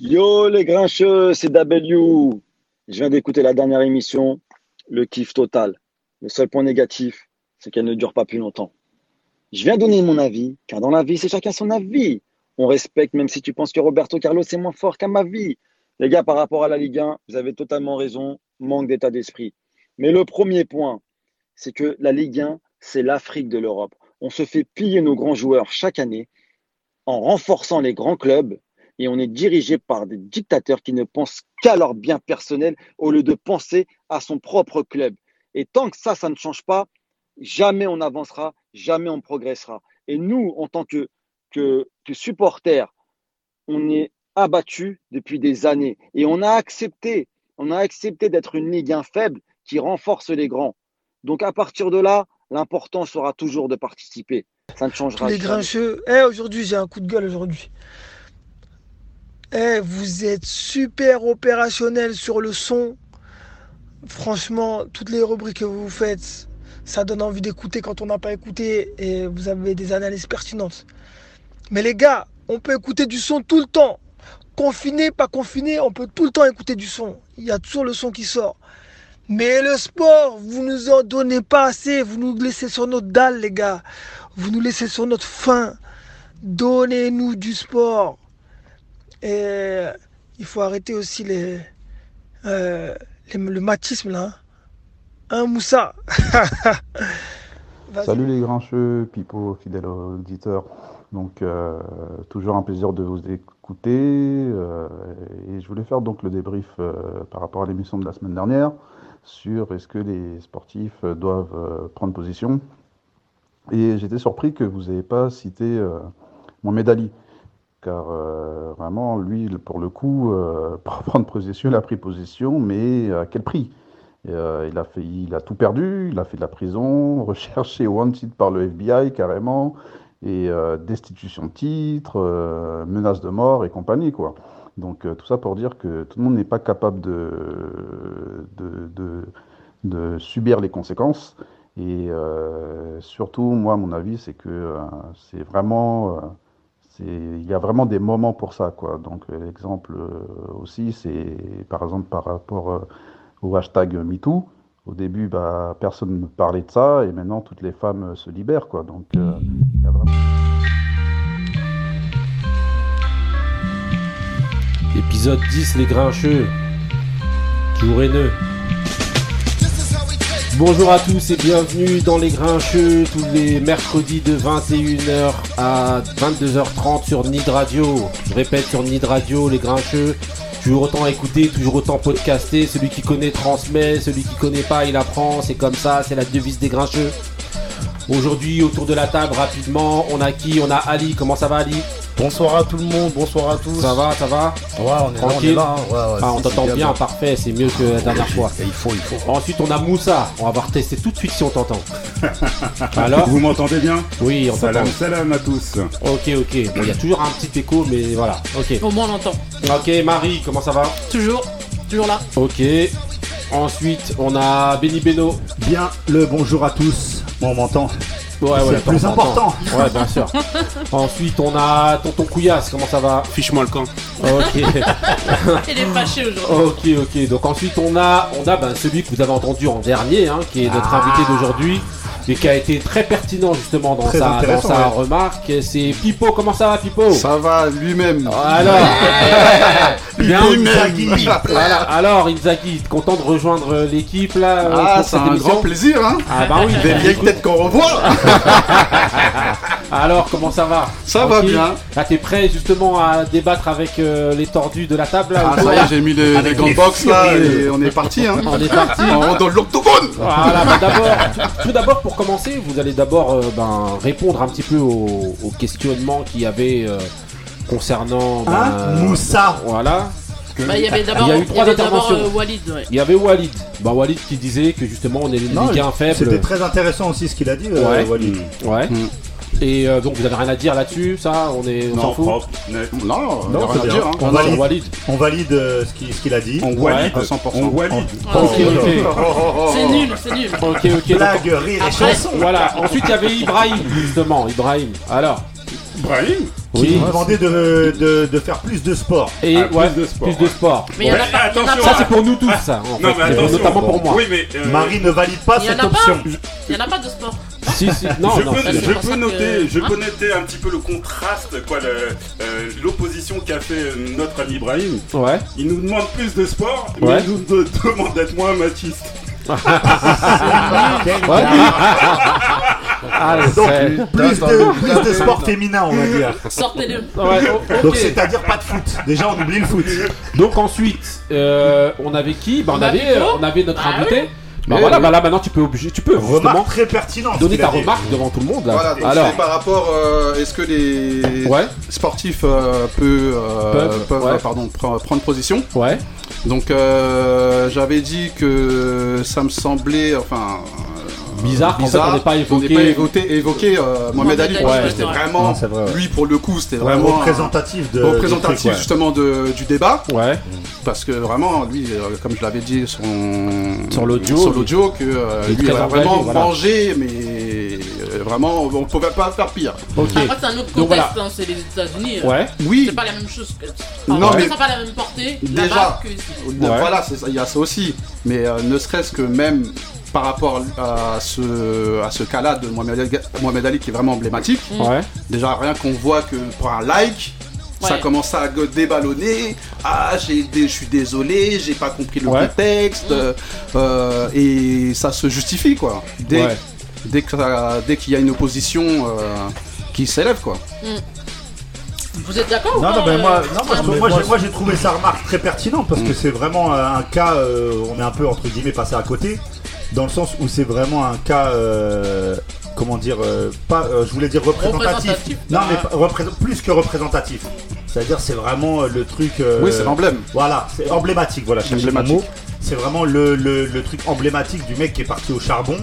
Yo les grincheux, c'est W. Je viens d'écouter la dernière émission, le kiff total. Le seul point négatif, c'est qu'elle ne dure pas plus longtemps. Je viens donner mon avis, car dans la vie, c'est chacun son avis. On respecte même si tu penses que Roberto Carlos est moins fort qu'à ma vie. Les gars, par rapport à la Ligue 1, vous avez totalement raison, manque d'état d'esprit. Mais le premier point, c'est que la Ligue 1, c'est l'Afrique de l'Europe. On se fait piller nos grands joueurs chaque année en renforçant les grands clubs et on est dirigé par des dictateurs qui ne pensent qu'à leur bien personnel au lieu de penser à son propre club. Et tant que ça, ça ne change pas, jamais on avancera, jamais on progressera. Et nous, en tant que, que, que supporters, on est abattus depuis des années et on a accepté, on a accepté d'être une ligue faible qui renforce les grands. Donc à partir de là, l'important sera toujours de participer. Ça ne changera Les grincheux. Eh, aujourd'hui, j'ai un coup de gueule aujourd'hui. Eh, vous êtes super opérationnel sur le son. Franchement, toutes les rubriques que vous faites, ça donne envie d'écouter quand on n'a pas écouté et vous avez des analyses pertinentes. Mais les gars, on peut écouter du son tout le temps. Confiné, pas confiné, on peut tout le temps écouter du son. Il y a toujours le son qui sort. Mais le sport, vous nous en donnez pas assez. Vous nous laissez sur notre dalle, les gars. Vous nous laissez sur notre faim. Donnez-nous du sport. Et il faut arrêter aussi les, euh, le matisme là. Hein, Moussa? Vas-y. Salut les grincheux, Pipo, fidèle auditeur. Donc, euh, toujours un plaisir de vous écouter. euh, et je voulais faire donc le débrief euh, par rapport à l'émission de la semaine dernière sur est-ce que les sportifs euh, doivent euh, prendre position. Et j'étais surpris que vous n'ayez pas cité euh, Mohamed Ali. Car euh, vraiment, lui, pour le coup, euh, pour prendre position, il a pris position, mais à quel prix? Euh, il, a fait, il a tout perdu, il a fait de la prison, recherché wanted par le FBI carrément, et destitution de titre, menace de mort et compagnie. quoi. Donc tout ça pour dire que tout le monde n'est pas capable de, de, de- subir les conséquences. Et surtout, moi, mon avis, c'est que c'est vraiment... euh, il y a vraiment des moments pour ça, quoi. Donc, euh, l'exemple euh, aussi, c'est par exemple par rapport euh, au hashtag MeToo. Au début, bah, personne ne parlait de ça, et maintenant, toutes les femmes euh, se libèrent, quoi. Donc, euh. Épisode 10, les grincheux. Toujours haineux. Bonjour à tous et bienvenue dans les grincheux tous les mercredis de 21h à 22h30 sur Nid Radio. Je répète sur Nid Radio, les grincheux. Toujours autant écouter, toujours autant podcaster. Celui qui connaît transmet, celui qui connaît pas il apprend. C'est comme ça, c'est la devise des grincheux. Aujourd'hui, autour de la table, rapidement, on a qui? On a Ali. Comment ça va, Ali? Bonsoir à tout le monde, bonsoir à tous. Ça va, ça va Ouais, on est Tranquille. là, on est là. hein. Ouais, ouais, Ah, on t'entend bien, parfait, c'est mieux que la dernière fois. Et il faut, il faut. Ensuite, on a Moussa. On va voir tester tout de suite si on t'entend. Alors Vous m'entendez bien Oui, on t'entend. Salam, salam à tous. Ok, ok. Bon, il y a toujours un petit écho, mais voilà. Ok. Au moins on l'entend. Ok, Marie, comment ça va Toujours, toujours là. Ok. Ensuite, on a Benny Beno. Bien le bonjour à tous. Bon, on m'entend. Ouais, C'est ouais, le plus important. Ouais, bien sûr. Ensuite, on a Tonton Couillasse. Comment ça va Fiche-moi le camp. Ok. Il est fâché aujourd'hui. Ok, ok. Donc ensuite on a, on a ben, celui que vous avez entendu en dernier, hein, qui est notre Ah. invité d'aujourd'hui et qui a été très pertinent justement dans Très sa, dans sa ouais. remarque. C'est Pipo. Comment ça va, Pipo? Ça va lui-même. Alors, bien. Inzaghi. Voilà. Alors, Inzaghi, content de rejoindre l'équipe là euh, Ah, c'est un grand plaisir, hein Ah bah oui. Des vieilles têtes qu'on revoit. Alors, comment ça va? Ça va bien. Là, t'es prêt justement à débattre avec euh, les tordus de la table là, Ah, ça y est, j'ai mis les, les grandes les box là et on est parti. Hein. On est parti. On rentre dans l'octogone. Voilà, bah d'abord, tout, tout d'abord pour commencer, vous allez d'abord euh, ben, répondre un petit peu aux, aux questionnements qu'il y avait euh, concernant. ben, Hein euh, Moussa. Voilà. Bah, il y avait d'abord Il y a eu il y trois avait d'abord, interventions. euh, Walid. ouais. Il y avait Walid. Bah Walid qui disait que justement on est une Non, Ligue 1 C'était faible. très intéressant aussi ce qu'il a dit, euh, Ouais. Walid. Ouais. Mm. Et euh, donc vous avez rien à dire là-dessus, ça On est, on s'en Non, fout? propre, net. Non, on Non, a rien à dire. hein. On On valide. On valide euh, ce qu'il ce qu'il a dit. On valide. à 100%. On valide. Ah, Ok, c'est nul. ok. C'est nul, c'est nul. Ok, ok. donc- Blague, rire et Après- chanson. voilà. Ensuite il y avait Ibrahim justement. Ibrahim. Alors. Brahim qui Oui. nous demandait de, de, de faire plus de sport. Et Ah, plus ouais, de sport, plus de ouais. sport. Mais il y en a Ouais, pas. il y en a attention, Ça pas- c'est pour nous tous ça. En Non, fait. mais C'est attention. notamment pour moi. Oui, mais. euh, Marie ne valide pas Il y en cette a pas. option. Il y en a pas de sport. Si si. Non je non. peux, je que- noter, je peux noter un petit peu le contraste, quoi, euh, l'opposition qu'a fait euh, notre ami Ibrahim. Ouais. Il nous demande plus de sport, Ouais. mais il nous de- demande d'être moins machiste. Ah, Donc, plus de, plus de sport féminin, on va dire. Sortez-le. Ouais, o- Donc, ok. c'est-à-dire pas de foot. Déjà, on oublie le foot. Donc ensuite, euh, on avait qui? Bah, on, On avait, on avait notre Ah invité. Bah voilà, bah là maintenant tu peux obliger, tu peux Remarque très pertinente. donner ta dit. remarque devant tout le monde là. Voilà, donc Alors, c'est par rapport, euh, est-ce que les ouais, sportifs euh, euh, Peuvent, peuvent, ouais. pardon, pre- prendre position? Ouais, Donc euh, j'avais dit que ça me semblait, enfin... Bizarre bizarre n'ait pas qu'on n'ait évoqué- pas évoqué, évoqué, euh, Mohamed Ali. Ouais, que c'était vraiment, Non, c'est vrai, ouais. lui pour le coup, c'était vraiment représentatif de. représentatif ouais. justement de- du débat. ouais, Parce que vraiment, lui, euh, comme je l'avais dit sur, Sur l'audio, sur lui. l'audio, que euh, lui a vraiment voilà. mangé, mais euh, vraiment, on pouvait pas faire pire. ok, Après, c'est un autre Donc, contexte, hein, c'est les États-unis. euh, ouais, Oui, C'est pas la même chose que. Non, mais- Ça n'a pas la même portée Déjà. que voilà, il y a ça aussi. Mais euh, ne serait-ce que même par rapport à ce, à ce cas-là de Mohamed Ali, Mohamed Ali qui est vraiment emblématique, ouais, déjà rien qu'on voit que pour un like, ça commence à déballonner. Ah, je suis désolé, j'ai pas compris le Ouais. contexte. euh, euh, et ça se justifie quoi. Dès, Ouais. dès, que ça- dès qu'il y a une opposition euh, qui s'élève quoi. Vous êtes d'accord ou Non, pas non, mais moi, euh, non, moi, je- Fran moi, j'ai- moi, j'ai trouvé sa remarque très pertinente parce que c'est vraiment un cas, euh, on est un peu entre guillemets passé à côté, dans le sens où c'est vraiment un cas, euh, comment dire, euh, pas, euh, je voulais dire représentatif. Représentatif. Non, mais plus que représentatif. C'est-à-dire, c'est vraiment euh, le truc. euh, Oui, c'est l'emblème. Voilà, c'est emblématique. Voilà, mon Emblématique. C'est vraiment le, le, le truc emblématique du mec qui est parti au charbon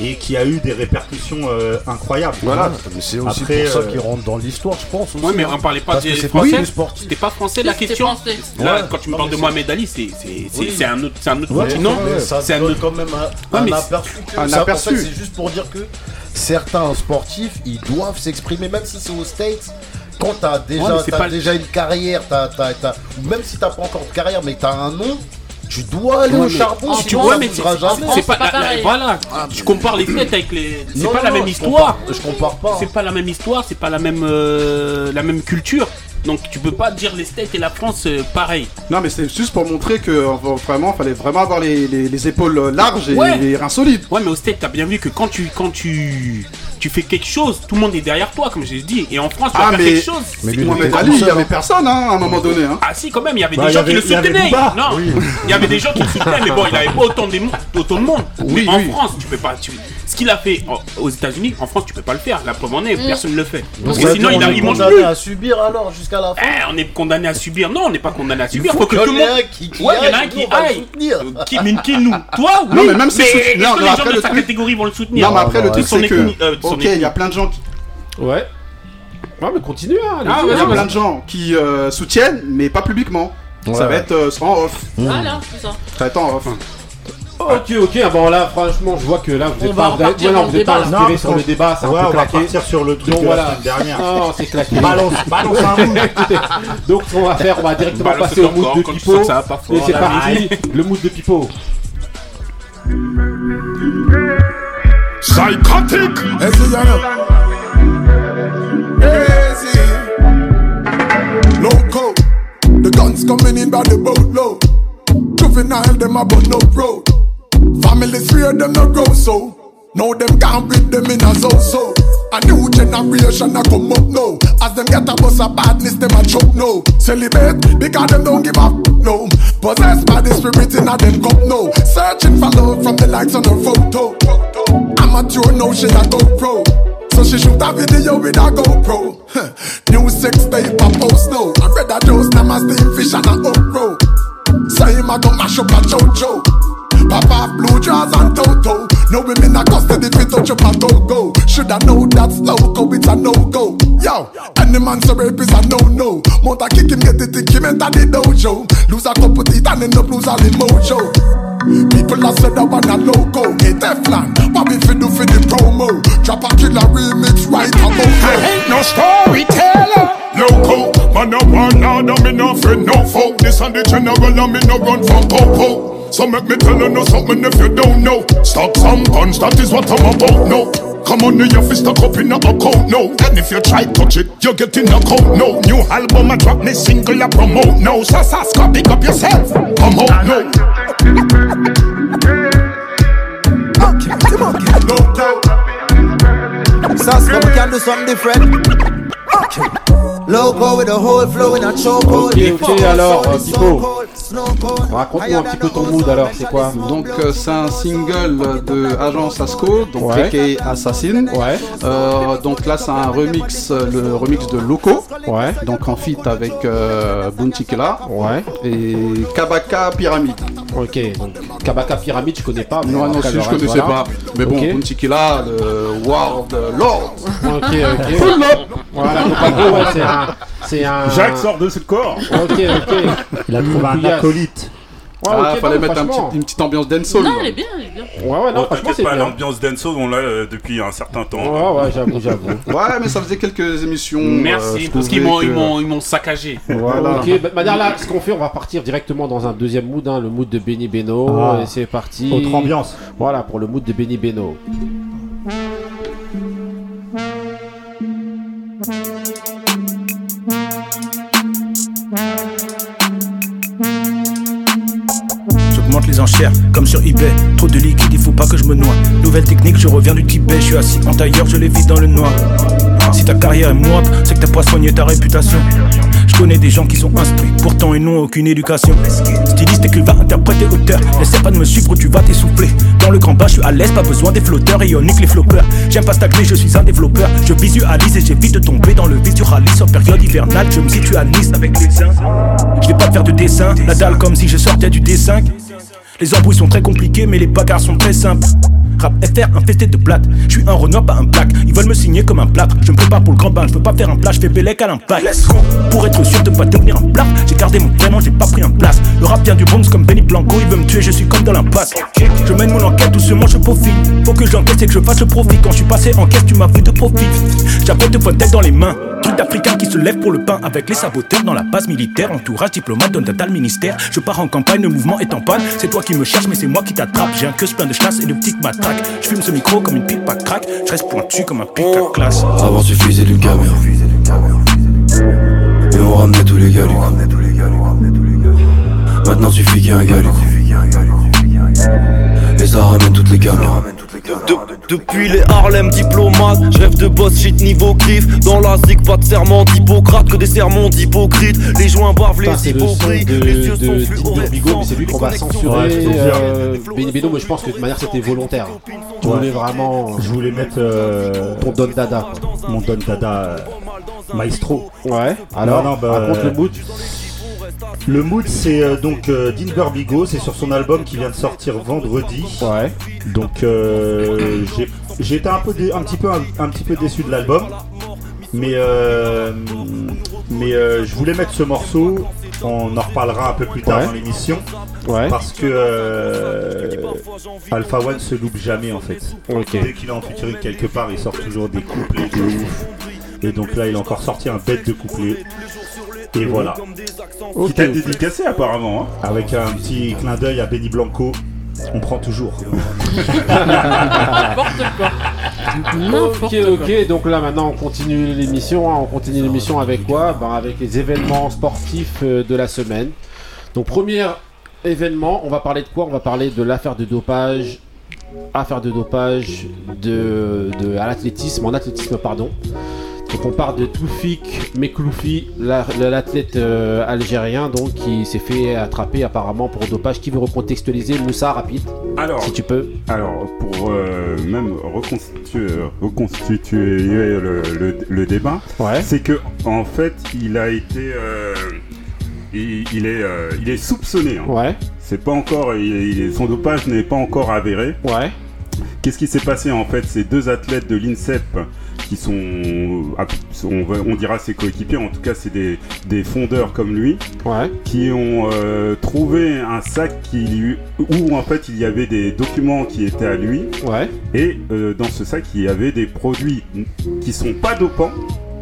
et qui a eu des répercussions euh, incroyables. Voilà. Mais c'est aussi Après, pour ça euh, qu'il rentre dans l'histoire, je pense. Ouais, mais on parlait pas des c'est pas Français. C'était pas français la question. français. Là, Ouais. quand tu me parles de Mohamed Ali, c'est c'est- c'est- Oui. c'est un autre, c'est un autre Ouais, continent. mais ça C'est un autre. quand même un, Ouais, un aperçu. que un ça, aperçu. En fait, c'est juste pour dire que certains sportifs, ils doivent s'exprimer, même si c'est aux States. Quand t'as déjà, Ouais, pas- déjà une carrière, t'as, t'as, t'as- ou même si t'as pas encore de carrière, mais t'as un nom, tu dois aller au mais- charbon. sinon Tu vois, mais c'est- jamais. c'est pas, pas la- la- pareil. voilà. Tu compares les faits avec les. C'est pas la même je histoire. compare- Je compare pas. C'est pas la même histoire. C'est pas la même euh, la même culture. Donc tu peux pas dire les States et la France euh, pareil. Non mais c'est juste pour montrer que euh, vraiment fallait vraiment avoir les, les- les épaules larges et Ouais. les reins solides. Ouais, mais au States, t'as bien vu que quand tu quand tu tu fais quelque chose, tout le monde est derrière toi, comme j'ai dit. Et en France, tu vas Ah, faire quelque chose. mais lui, Mohamed Ali, il y seul, avait personne hein, à un moment donné. Hein. Ah si quand même, il y avait Bah, des y gens avait- qui le soutenaient. Non, il y avait des gens qui le soutenaient, mais bon, il avait pas autant de, autant de monde. Oui, mais en. France, tu peux pas. tu- Ce qu'il a fait en- aux États-Unis, en France, tu peux pas le faire. La preuve en est, personne ne le fait. Parce que Ça sinon, il, on a- est il mange condamné plus. à subir alors jusqu'à la fin. Eh, on est condamné à subir. Non, on n'est pas condamné à Il subir. faut, Faut que tout le monde. qui, qui Ouais, il y en a un qui aille. Euh, Qui, mais qui nous? Toi, oui. Non, mais même si est-ce non, que mais les après, gens de le sa truc- catégorie vont le soutenir? Non mais après non, le truc Son c'est que euh, son ok il y a plein de gens qui ouais. Ouais, mais continue, hein. allez-y, Ah, il y a vas-y, plein de gens qui euh, soutiennent mais pas publiquement. Ça Ouais. va être euh, en off. Voilà, c'est ça. Ça va être en off. Ok, ok, ah bon là, franchement, je vois que là, vous On êtes va pas, vous êtes- ouais, non, dans vous le êtes pas débat, là. inspiré Non, sur le débat, c'est un Ouais, peu on va claqué. partir sur le truc Donc de voilà. la semaine dernière. Non, c'est claqué. Balance, balance un mot. Donc ce qu'on va faire, on va directement Balance passer au encore, mood de quand tu Pipo. sens que ça va pas fort, Et c'est là, parti, le mood de Pipo. Psychotic. Crazy. Loco. The guns coming in by the boatload. Juvenile, them about no road. Families fear them no grow so. Now them can't beat them in a so so. A new generation a come up now. As them get a bus of badness, them a choke now. Celebrate because them don't give up no. Possessed by the spirit in a them cup now. Searching for love from the likes on her photo. Amateur now she a go pro. So she shoot a video with a GoPro. Huh. New sex tape a post now. I read a Joe's now my steam fish and a upro. Say him a go mash up a Jojo. Pop off blue jaws and Toto. No women a custody fit touch up a go-go. Shoulda know that's loco, it's a no-go. Yo, any man so rape is a no-no. Mount a kick him, get the tick him enter the dojo. Lose a couple teeth and end up lose all the mojo. People have said I want a logo. Hey, Teflon, what we fi do for the promo? Drop a killer remix right now. I ain't no storyteller. Loco, man, no one order, me no friend, no folk. This and the general, and me no run from popo. So make me tell you no something if you don't know. Stop some guns, that is what I'm about, no. Come on, your fist stuck up in a account, no. And if you try to touch it, you get in a coat, no. New album, I drop this single, I promote, no. So, Saska, pick up yourself, come out, no. Sauce, come we can do something different. Okay. Loco with the whole flow in a chokehold. Ok, ok, alors, Pipo, raconte-nous un petit peu ton mood alors, c'est quoi Donc euh, c'est un single de Agence Asco, donc Ouais. aka Assassin. Ouais. Euh, donc là c'est un remix, euh, le remix de Loco. Ouais. Donc en feat avec euh, Bounty Killa. Ouais. Et Kabaka Pyramide. Ok, donc Kabaka Pyramide, je connais pas. mais Non, non, après, si, le je reste, connaissais voilà. pas. Mais bon, Ok. Bounty Killa, le World Lord. Ok, ok. Voilà, c'est un. C'est un. Jacques sort de ce corps. Ok, ok. Il a trouvé un acolyte. Ouais, ah, fallait non, mettre un franchement. petit- une petite ambiance dancehall. Non, elle est bien, elle est bien. Ouais, ouais, non, Oh, franchement, c'est pas, bien. l'ambiance dancehall, on l'a euh, depuis un certain temps. Ouais, ouais, j'avoue, j'avoue. Ouais, mais ça faisait quelques émissions. euh, Merci, parce qu'ils m'ont, ils que- m'ont, ils m'ont saccagé. Voilà. Ok, bah, manière là, ce qu'on fait, on va partir directement dans un deuxième mood, hein, le mood de Benny Beno. Ah. et c'est parti. Autre ambiance. Voilà, pour le mood de Benny Beno. J'augmente les enchères, comme sur eBay. Trop de liquide, il faut pas que je me noie. Nouvelle technique, je reviens du Tibet. Je suis assis en tailleur, je les vis dans le noir. Si ta carrière est morte, c'est que t'as pas soigné ta réputation. Je connais des gens qui sont instruits, pourtant ils n'ont aucune éducation. Styliste, écrivain, interprète et auteur. N'essaie pas de me suivre ou tu vas t'essouffler. Dans le grand bas, je suis à l'aise, pas besoin des flotteurs. Et on nique les floppeurs. J'aime pas stagner, je suis un développeur. Je visualise et j'évite de tomber dans le rallye. En période hivernale, je me situe à Nice avec les uns. Je vais pas faire de dessin, la dalle comme si je sortais du dessin. Les embrouilles sont très compliquées, mais les bagarres sont très simples. FR infesté de plates. Je suis un renard, pas un black. Ils veulent me signer comme un plâtre. Je me prépare pour le grand bain. Je veux pas faire un plat, je fais bélec à l'impact. Pour être sûr de pas devenir un plat, j'ai gardé mon prénom, j'ai pas pris un place. Le rap vient du Bronx comme Benny Blanco. Il veut me tuer, je suis comme dans l'impasse. Je mène mon enquête doucement, je profite. Faut que j'encaisse et que je fasse le profit. Quand je suis passé en caisse, tu m'as vu de profit. J'apporte de tête dans les mains. Truc d'Africain qui se lève pour le pain avec les saboteurs dans la base militaire. Entourage diplomate, donne data le ministère. Je pars en campagne, le mouvement est en panne. C'est toi qui me cherches, mais c'est moi qui t'attrape. J'ai un queue plein de chasse et de petites matraques. Je fume ce micro comme une pipe à crack. Je reste pointu comme un pic à classe. Avant suffisait d'une caméra Et on ramenait tous les gars Maintenant suffit qu'il y ait un gars ça ramène toutes les caméras De- depuis les Harlem diplomates, je rêve de boss shit niveau griffe. Dans la zig, pas de serment d'Hippocrate, que des sermons d'hypocrite. Les joints bavent, les le hypocrites. de, Les yeux sont de fluo Didier Bigot, mais c'est lui qu'on va censurer. euh, Benny Beno, mais je pense que de toute manière c'était volontaire. Ouais. voulais vraiment. Je voulais mettre euh, Ton Don Dada. Mon Don Dada euh, Maestro. Ouais. Alors, Non, non, bah, raconte euh, le mood. Le mood, c'est euh, donc euh, Bigo, c'est sur son album qui vient de sortir vendredi. Ouais. Donc euh, j'ai- j'ai été un peu dé- un petit peu un, un petit peu déçu de l'album, mais euh, mais euh, je voulais mettre ce morceau. On en reparlera un peu plus tard Ouais. dans l'émission. Ouais. Parce que euh, Alpha One se loupe jamais en fait. Ok. Dès qu'il est en featuring quelque part, il sort toujours des couplets de ouf. Et donc là, il a encore sorti un bête de couplet. Et voilà. Qui t'a dédicacé apparemment. Hein. Avec un petit clin d'œil à Benny Blanco. On prend toujours. Ok, ok, donc là maintenant on continue l'émission. hein. On continue l'émission avec quoi? Ben, Avec les événements sportifs euh, de la semaine. Donc, premier événement, on va parler de quoi? On va parler de l'affaire de dopage. Affaire de dopage de, de- à l'athlétisme, en athlétisme, pardon. Donc on part de Toufik Mekloufi, la- l'athlète euh, algérien donc qui s'est fait attraper apparemment pour dopage. Qui veut recontextualiser Moussa rapide Alors, si tu peux. Alors, pour euh, même reconstituer, reconstituer le, le- le débat, c'est que en fait, il a été, euh, il, il est, il est soupçonné. hein. Ouais. C'est pas encore, il il son dopage n'est pas encore avéré. Ouais. Qu'est-ce qui s'est passé en fait? Ces deux athlètes de l'INSEP qui sont, on, va- on dira ses coéquipiers, en tout cas c'est des, des fondeurs comme lui, qui ont euh, trouvé un sac qui lui- où en fait il y avait des documents qui étaient à lui, et euh, dans ce sac il y avait des produits qui sont pas dopants,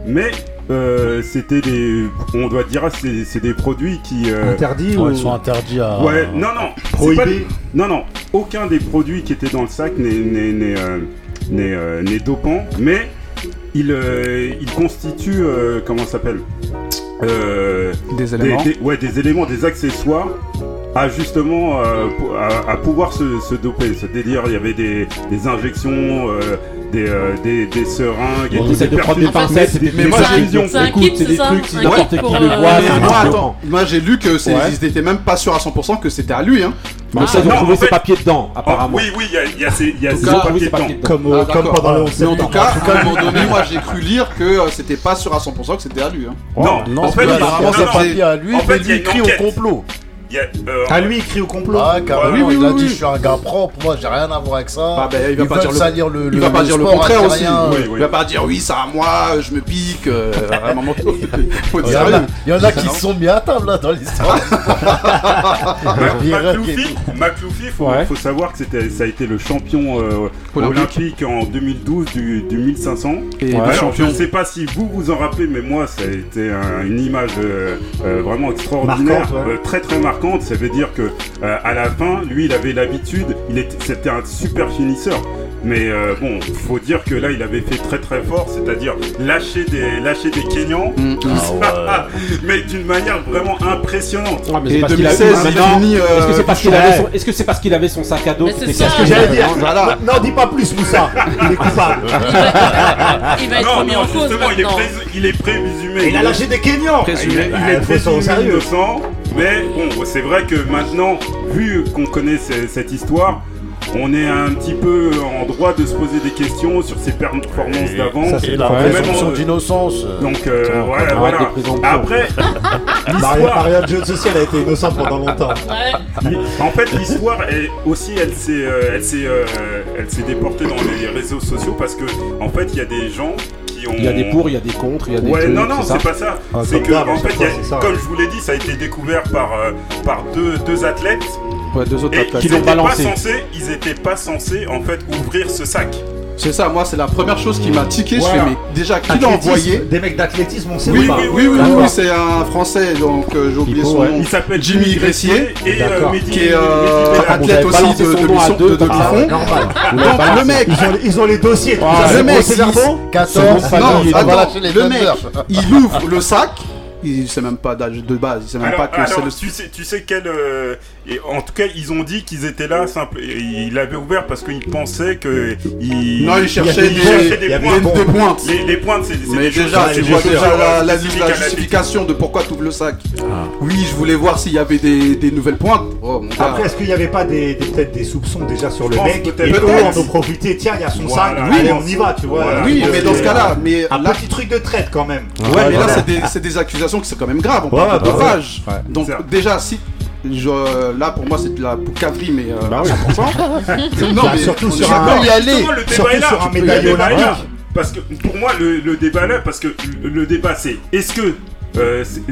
mais euh, c'était des, on doit dire, c'est c'est des produits qui euh, Interdits Ouais, ou- ils sont interdits à- Ouais, non non, Prohibés. des- non non, aucun des produits qui étaient dans le sac n'est n'est n'est euh, n'est, euh, n'est dopant, mais il euh, il constitue euh, comment ça s'appelle Euh, Des éléments. des- ouais, des éléments, des accessoires à justement à, à pouvoir se, se doper. C'est-à-dire, il y avait des, des injections, des, euh, des, des seringues, et On tout, essaie de prendre des pincettes, Mais- des- mais des moi, j'ai infusions. vision. Écoute, c'est des trucs, si n'importe qui le voit, moi, attends, moi j'ai lu que ils étaient même pas sûrs à 100% que c'était à lui. Hein. Mais ça, ils ont trouvé ses papiers dedans, apparemment. Oui, oui, il y a, ces, papiers dedans. Ah, d'accord. Mais en tout cas, à un moment donné, moi j'ai cru lire que euh, c'était pas sûr à 100% que c'était à lui. Hein. Non, Non, en fait, apparemment, c'est pas à lui, en mais il crie au complot. Y a, euh, Ah, lui, il crie au complot Ah, carrément, Oui, oui, il a oui, dit. Je suis un gars propre, moi j'ai rien à voir avec ça. Ah, ben, il va Ils pas dire le, salir le, il va pas dire le contraire aussi. Il va pas dire oui, c'est à moi, je me pique. euh, à un moment donné, faut être Il y en a- y en a qui se sont mis à table là dans l'histoire. McLoufie, faut, faut savoir que c'était, ça a été le champion euh, Olympique. en 2012 du, du 1500. Et Alors, champion. Je ne sais pas si vous vous en rappelez, mais moi, ça a été un- une image euh, vraiment extraordinaire, ouais. euh, très très marquante. Ça veut dire que euh, à la fin, lui, il avait l'habitude, c'était un super finisseur. Mais euh, bon, faut dire que là, il avait fait très très fort, c'est-à-dire lâcher des lâcher des Kenyans, Mm, mais d'une manière vraiment impressionnante. Ouais, mais qu'il a- maintenant, Est-ce que c'est parce qu'il avait son- est-ce que c'est parce qu'il avait son sac à dos c'est ce que j'allais dire. Voilà. Non, dis pas plus, Moussa. Il est coupable. Il va être non, remis non, en cause justement, il est, prés- il est présumé. Il a lâché des Kenyans. Il, est- il Bah, est présumé sérieux. innocent. Mais bon, c'est vrai que maintenant, vu qu'on connaît ce- cette histoire, on est un petit peu en droit de se poser des questions sur ses performances d'avant. ça, c'est la présomption euh, d'innocence. Donc euh, voilà, voilà. Après, Maria, Jones aussi, elle a été innocente pendant longtemps. En fait, l'histoire est aussi, elle s'est, euh, elle s'est, euh, elle s'est déportée dans les réseaux sociaux parce que, en fait, il y a des gens qui ont. Il y a des pour, il y a des contre, il y a des Ouais, trucs, non, non, c'est pas ça. Ah, c'est comme que, en fait, a- ça. comme je vous l'ai dit, ça a été découvert par, euh, par deux, deux athlètes. Ouais, deux autres et. Ils Qui l'ont étaient pas censés, ils étaient pas censés, en fait, ouvrir ce sac. C'est ça, moi c'est la première chose qui m'a tiqué. Je fais, mais déjà, qui l'a envoyé Des mecs d'athlétisme, on sait Oui, ou pas oui, oui, oui, oui, c'est un français, donc euh, j'ai oublié son ouais. nom. Il s'appelle Jimmy Gressier, et, euh. Mehdi- qui est euh, athlète aussi de, de, de, de Donc balancé. le mec, Ils ont, ils ont les dossiers. Ah, le mec, procès verbaux il- 14, non, attends, le mec, il ouvre le sac, il sait même pas d'âge de base, il sait même Alors, pas que c'est alors, le. tu sais, tu sais quel. euh, et en tout cas, ils ont dit qu'ils étaient là. Simple, et il avait ouvert parce qu'ils pensaient que. Il, Non, il cherchait il des- avait pointes. des pointes. Les, les pointes, c'est Mais des déjà, tu des vois déjà la, justification de pourquoi tu ouvres le sac. Ah. Oui, je voulais voir s'il y avait des, des nouvelles pointes. Oh, mon gars. Après, est-ce qu'il n'y avait pas des, des- peut-être des soupçons déjà sur le mec? peut-être. Et Peut-être. en ont profité, tiens, il y a son sac, allez, on- on y va, tu vois. Oui, mais dans ce cas-là, mais Un petit truc de traite quand même. Ouais, mais là, c'est des, c'est des accusations qui sont quand même graves. On Ouais, parle de bah dopage. ouais. Ouais. Donc, C'est déjà, si. je- là, pour moi, c'est de la poucaverie, mais euh, Bah à oui. 100%. non, Bah, mais surtout sur un- y aller. Justement, le débat Surtout est là. sur un Le médaillé débat est là. olympique. Parce que pour moi, le, le débat là, parce que le, le débat c'est est-ce que euh, c'est-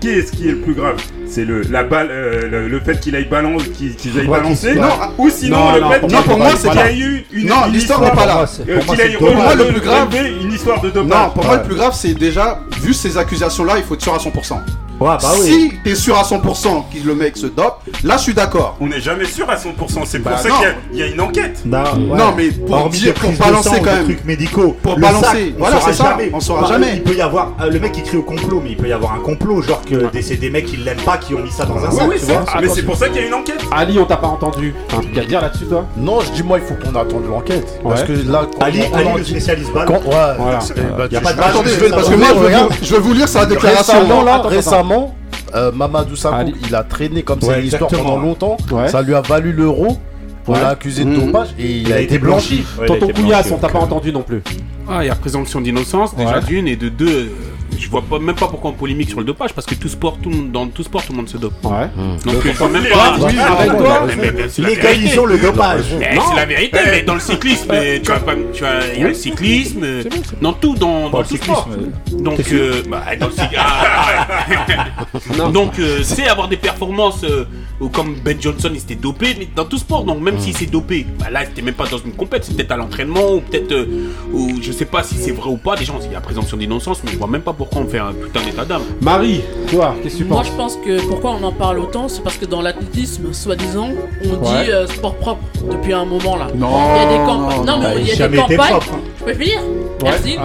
qui est ce qui est le plus grave C'est le la balle, euh, le, le fait qu'il aille balance, qu'il qu'ils aillent crois balancer, qu'il- non, ou sinon Non, le non, fait qu'il pour moi, qu'il c'est y pas- a eu une, Non, une l'histoire histoire n'est pas là. Pour euh, pour moi, qu'il aille c'est Pour moi, le plus grave- une histoire de dopage. Non, pour moi, le plus grave, c'est déjà, vu ces accusations-là, il faut être sûr à 100%. Ouais, bah oui. Si t'es sûr à 100% que le mec se dope, là, je suis d'accord. On n'est jamais sûr à 100%. C'est pour Bah, ça non. qu'il y a- il y, a une enquête. Non, ouais. Non, mais pour Hormis dire- des pour prises de balancer sang ou quand des même. trucs médicaux. Pour Le balancer, sac, on voilà, saura c'est ça, jamais. on saura Bah, jamais. Il peut y avoir euh, le mec qui crie au complot, mais il peut y avoir un complot, genre que des- c'est des mecs qui l'aiment pas qui ont mis ça dans un Oui, sac. oui, tu c'est- vois. mais c'est pour ça qu'il y a une enquête. Ali, on t'a pas entendu. T'as un truc à dire là-dessus, toi? Non, je dis moi, il faut qu'on attende l'enquête. Parce Ouais. que là, quand Ali, on Ali le spécialiste balle. quand- ouais, Voilà. c'est- bah, Y a tu- pas de je- balle, Attendez, je vais parce que moi, je veux, vous, je veux vous lire sa déclaration. Récemment, là, Attends, attends, récemment, euh, Mamadou Sakho, Ali. il a traîné comme Ouais, l'histoire pendant longtemps. Ouais. Ça lui a valu l'euro. On Ouais. l'a accusé de Mhm. dopage et il, a, été blanchi. A Tonton Couillasse, blanchi, on t'a pas euh, entendu non plus. Ah, il y a présomption d'innocence, déjà Ouais. d'une, et de deux, euh, je vois pas, même pas pourquoi on polémique sur le dopage parce que tout sport, tout, le monde- dans tout sport, tout le monde se dope. Ouais. Donc il faut on même pas. les- Oui, avec toi. Légalisons le dopage. C'est la vérité, mais dans le cyclisme, euh, tu vois pas, tu vois, il y a le cyclisme, euh, dans tout, dans, le tout sport. cyclisme, Donc, euh, bah, dans le cyclisme. Donc, euh, c'est avoir des performances euh, ou comme Ben Johnson, il s'était dopé, mais dans tout sport. Donc, même s'il s'est dopé, bah, là, c'était même pas dans une compète, c'est peut-être à l'entraînement ou peut-être, euh, ou je sais pas si c'est vrai ou pas. Déjà, il y a présomption d'innocence, mais je vois même pas pourquoi on fait un putain d'état d'âme. Marie, toi, qu'est-ce que tu Moi, penses je pense que pourquoi on en parle autant, c'est parce que dans l'athlétisme, soi-disant, on Ouais. dit euh, sport propre depuis un moment là. Non, il y a des non, campagnes. Non, mais bah, il y a jamais des campagnes. propre, hein. Je peux finir Ouais, Merci.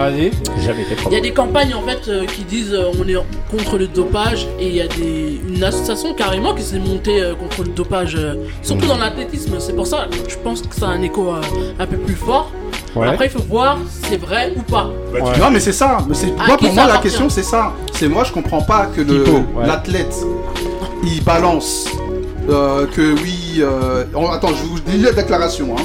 Jamais été Il y a des campagnes en fait euh, qui disent euh, on est contre le dopage et il y a des, une association carrément qui s'est montée euh, contre le dopage, euh, surtout dans l'athlétisme. C'est pour ça je pense que ça a un écho euh, un peu plus fort. Ouais. Après il faut voir si c'est vrai ou pas. Non mais c'est ça, mais c'est À moi pour moi la question c'est ça. C'est moi je comprends pas que le l'athlète il balance euh, que oui euh, attends je vous dis la déclaration hein.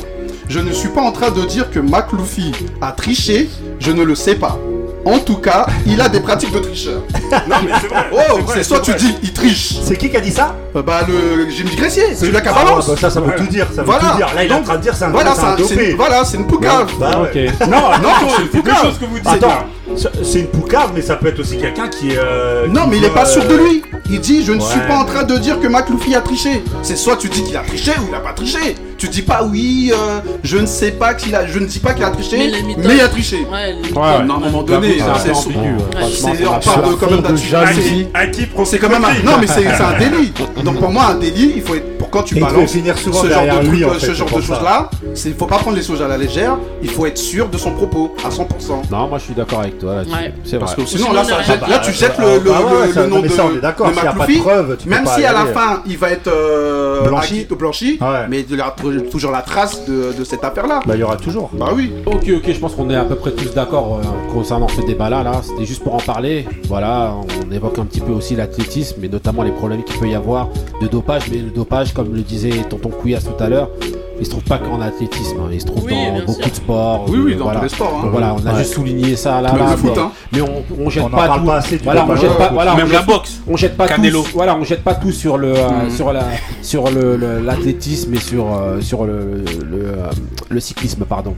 Je ne suis pas en train de dire que McLuffy a triché, je ne le sais pas. En tout cas, il a des pratiques de tricheur. Non, mais c'est vrai. Oh, c'est soit tu vrai. dis il triche. C'est qui qui a dit ça? Euh, Bah le Jimmy Gressier, c'est celui qui a Ah, balance. bah, ça, ça veut tout dire, ça veut voilà. tout dire. Là, il est en Donc, train de dire c'est un voilà, c'est un c'est dopé. une- voilà, c'est une poucave. Bah, ouais. Ok. Non, non, Non, c'est une deux poucave. choses que vous dites. Attends, c'est- c'est une poucave, mais ça peut être aussi quelqu'un qui est. euh, Non, qui mais il veut, est pas sûr de euh, lui. Il dit Je ne suis Ouais. pas en train de dire que McLuffy a triché. C'est soit tu dis qu'il a triché ou il a pas triché. Tu dis pas oui, euh, je ne sais pas qu'il a, je ne dis pas qu'il a triché, Mais il a triché. Ouais, les à un moment donné, c'est Franchement, on parle quand même jalousie. À qui C'est quand même un... Non, mais c'est c'est un délit. Donc pour moi, un délit, il faut être. Quand tu Et balances faut finir souvent ce genre de, lui, trucs, en fait, ce genre de pour ça. choses-là, il faut pas prendre les choses à la légère. Il faut être sûr de son propos à 100%. Non, moi je suis d'accord avec toi là-dessus. Ouais. C'est Parce vrai. que sinon, Sinon, là, ça jette- là, tu jettes le, le, Bah ouais, le- ça- le non, nom mais de, ça, on est d'accord, de s'il y a pas de McLuffy. preuve, tu peux Même si à la fin, il va être euh, Blanchi. blanchi, Ouais. mais il y aura toujours la trace de, de cette affaire-là. Bah, il y aura toujours. Bah oui. Ok, ok, je pense qu'on est à peu près tous d'accord euh, concernant ce débat-là. Là, c'était juste pour en parler. Voilà, on évoque un petit peu aussi l'athlétisme, et notamment les problèmes qu'il peut y avoir de dopage. Mais le dopage, comme le disait Tonton Couillasse tout à l'heure, il se trouve pas qu'en athlétisme. hein. Il se trouve Oui, dans beaucoup sûr. de sports. Oui, oui, euh, dans voilà. tous les sports. hein. Donc voilà, on a Ouais. juste souligné ça là. Foot, mais- hein. Mais on, on jette On pas parle tout. pas assez du voilà, on jette pas. Voilà, Même on la jette- boxe. on jette pas Canelo. tout. Voilà, on jette pas tout sur le euh, Mm. sur la sur le le- l'athlétisme et sur euh, sur le le, euh, le cyclisme pardon.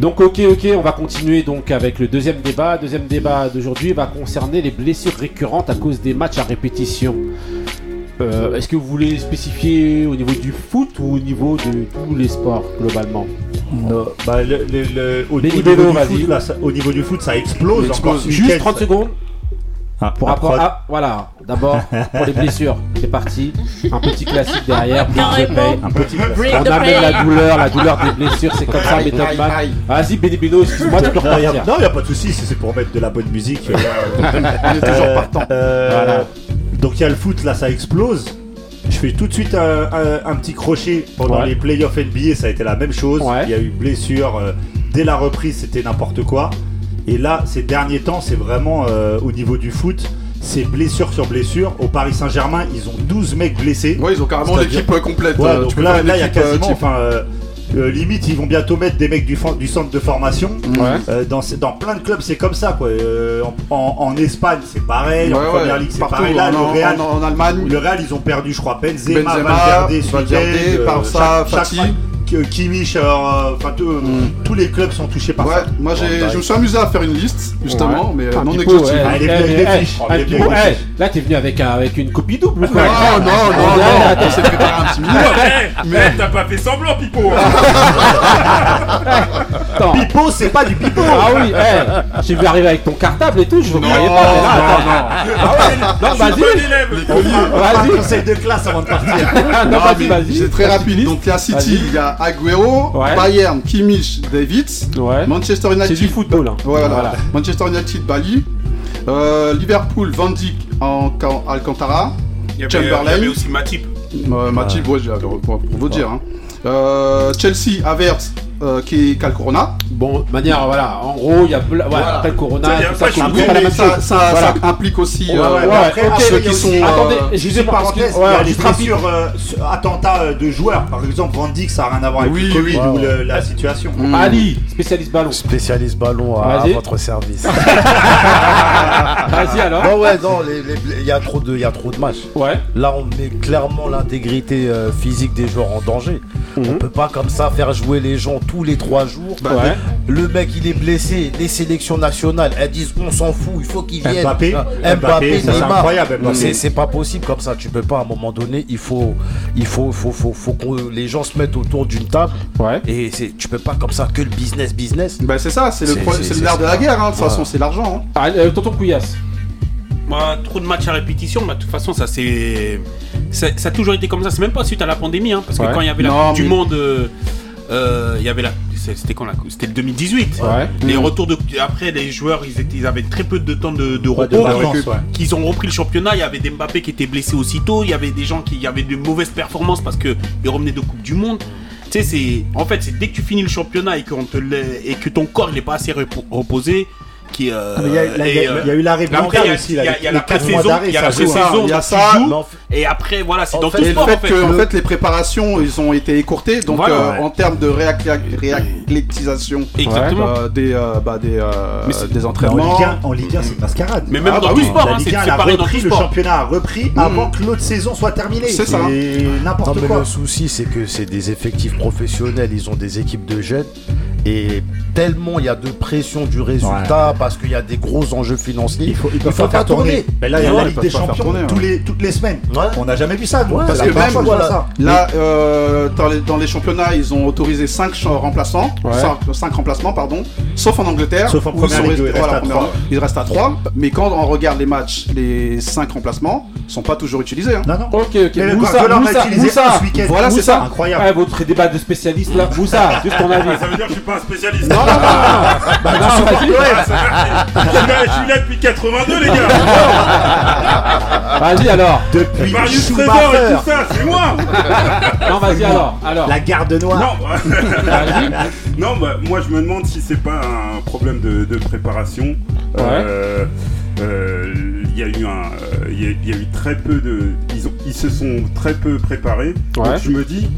Donc ok ok, on va continuer donc avec le deuxième débat. Deuxième débat d'aujourd'hui va concerner les blessures récurrentes à cause des matchs à répétition. Euh, Est-ce que vous voulez spécifier au niveau du foot ou au niveau de tous les sports globalement Non, bah, le, le- le- au, niveau du vas-y. foot, là, ça- au niveau du foot, ça explose. Encore Juste week-end, 30 ça- secondes Ah, pour ah, rapport prod. à voilà d'abord pour les blessures c'est parti un petit classique derrière. Un petit. On amène la douleur, la douleur des blessures, c'est comme ça, Method Man. Vas-y, Bénébino, excuse-moi, tu peux Non, il repartir. n'y a, pas de souci, c'est c'est pour mettre de la bonne musique. On est toujours partant. Euh, Voilà. Donc il y a le foot, là ça explose. Je fais tout de suite un, un- un petit crochet pendant Ouais. les playoffs NBA, ça a été la même chose. Ouais. Il y a eu blessure. euh, dès la reprise, c'était n'importe quoi. Et là, ces derniers temps, c'est vraiment euh, au niveau du foot, c'est blessure sur blessure. Au Paris Saint-Germain, ils ont 12 mecs blessés. Ouais, ils ont carrément l'équipe complète. Ouais, euh, donc là, il y a euh, quasiment, enfin, euh, limite, ils vont bientôt mettre des mecs du, centre de formation. Ouais. Euh, dans, plein de clubs, c'est comme ça, quoi. Euh, en, Espagne, c'est pareil. en Première Ligue, c'est pareil. Là, en, le Real, en- en Allemagne. le Real, ils ont perdu, je crois, Benzema, Benzema, Valverde, Valverde, euh, Barça, chaque- chaque Kimmich, euh, enfin, tout- tous les clubs sont touchés par Ouais, ça. moi bah, je me suis amusé à faire une liste, justement, Ouais. mais euh, Un non exhaustive. ouais. Ah, est Eh, avec des eh, fiches. eh. Là, t'es venu avec, un- avec une copie double ou quoi Non, non, non, Ouais, non, attends. on s'est préparé un petit minute. Mais t'as pas fait semblant, Pipo. Pipo, c'est pas du pipo. Ah oui, eh, j'ai vu arriver avec ton cartable et tout, je ne Non, croyais pas. Ah ouais, non, vas-y. Vas-y. Conseil de classe avant de partir. Non, Non, vas-y, vas-y. C'est très rapide. Donc il y a City, il y a Agüero, Ouais. Bayern, Kimmich, Davids, Ouais. Manchester C'est United. du football. hein. Voilà. Voilà. Manchester United, Bali. Euh, Liverpool, Van Dijk, en Can- Alcantara. Il y avait- il y Chamberlain. avait aussi Matip. Euh, Matip, ouais, j'ai- pour, pour vous dire. hein. Euh, Chelsea, Havertz, euh, qui, a le Corona. Bon, de manière, voilà, en gros, il y a ple- ouais, après le Corona, Ça, tout ça, de c'est souci, pas la mais même ça- chose. ça- Voilà. ça implique aussi, Ouais, euh, ouais, mais ouais, après, ceux il y a qui aussi- sont. Attendez, euh, excusez-moi, Juste parenthèse, excuse- il y a des juste rapide. blessures, euh, sur- attentats euh, de joueurs. Par exemple, Van Dijk, ça n'a rien à voir avec Oui, le Covid oui. ou le- la situation. Mm. Ali, spécialiste ballon. Spécialiste ballon à, votre service. Vas-y alors. Non ouais non il y a trop de il y a trop de matchs. Ouais. Là on met clairement l'intégrité euh, physique des joueurs en danger. On peut pas comme ça faire jouer les gens tous les trois jours. Bah, ouais. Le mec il est blessé, les sélections nationales elles disent on s'en fout, il faut qu'il vienne. Mbappé, Ah, Mbappé, c'est incroyable. C'est c'est pas possible comme ça. Tu peux pas à un moment donné. Il faut il faut faut faut, faut que les gens se mettent autour d'une table. Ouais. Et c'est tu peux pas comme ça que le business business. Bah c'est ça, c'est le, nerf de la guerre, hein, de toute façon, c'est l'argent. hein. Ah, euh, tonton Couillasse. Moi, trop de matchs à répétition, bah, de toute façon, ça c'est. Ça, ça a toujours été comme ça. C'est même pas suite à la pandémie, hein, parce que Ouais. quand il y avait la Non, Coupe du mais- Monde, euh, il y avait la. C'était quand la Coupe C'était le 2018. Ouais. Les retours de. Après, les joueurs, ils, étaient, ils avaient très peu de temps de, Ouais, repos. ouais. qu'ils ont repris le championnat. Il y avait des Mbappé qui étaient blessés aussitôt. Il y avait des gens qui avaient de mauvaises performances parce qu'ils revenaient de Coupe du Monde. Tu sais, c'est. En fait, c'est dès que tu finis le championnat et, te que ton corps n'est pas assez repo- reposé. Qui, euh, Ah, il y euh, y a eu l'arrêt a- aussi, Il y a, y a la pré-saison, d'arrêt, il y a ça la joue, hein. pré-saison, Il y a ça, en fait- et après, voilà, c'est En dans fait, tout le sport fait en fait. que en Le- fait, les préparations ils ont été écourtées, donc Voilà, euh, ouais. en termes de réathlétisation Exactement. euh, des, euh, bah, des, euh, des Mais en entraînements. Ligue 1, en Ligue 1, c'est une mascarade. Mais même Ah, dans bah tout oui, sport, hein, Ligue c'est 1 c'est elle a pareil dans tout le sport. championnat a repris Mm. avant que l'autre saison soit terminée. C'est ça. N'importe quoi. le souci, c'est que c'est des effectifs professionnels, ils ont des équipes de jeunes. Et tellement il y a de pression du résultat parce qu'il y a des gros enjeux financiers. Il faut, ils peuvent faut pas faire tourner. Mais là, il y a la ils Ligue des Champions tourner, tous ouais. les, toutes les semaines. Ouais. On n'a jamais vu ça. Ouais, Parce que même voilà, ça. là, euh, dans, les, dans les championnats, ils ont autorisé 5 remplaçants, Ouais. 5, remplacements, pardon, sauf en Angleterre. Sauf en ils première sont ligue, restés- il reste voilà, à première trois. ligue, il reste à 3. Mais quand on regarde les matchs, les 5 remplacements sont pas toujours utilisés. hein. Non, non. Ok, ok. Moussa, Moussa, Moussa. ce week-end. Voilà, c'est ça. Incroyable. Ouais, votre débat de spécialiste là. Moussa, juste ton avis. Ça veut dire que je suis pas un spécialiste. Non, non, non, non. Bah, non, vas-y. Ouais, ça va. je, suis là, je suis là depuis 82, les gars. Vas-y alors. Depuis Marius Trésor et tout ça, c'est moi. Non, vas-y alors. Alors. la garde noire. Non, Vas-y. non bah, moi je me demande si c'est pas un problème de, de préparation. Euh, euh, Il y a eu un, euh, il y, a- il y a eu très peu de, ils, ont, ils se sont très peu préparés. Ouais. Donc je me dis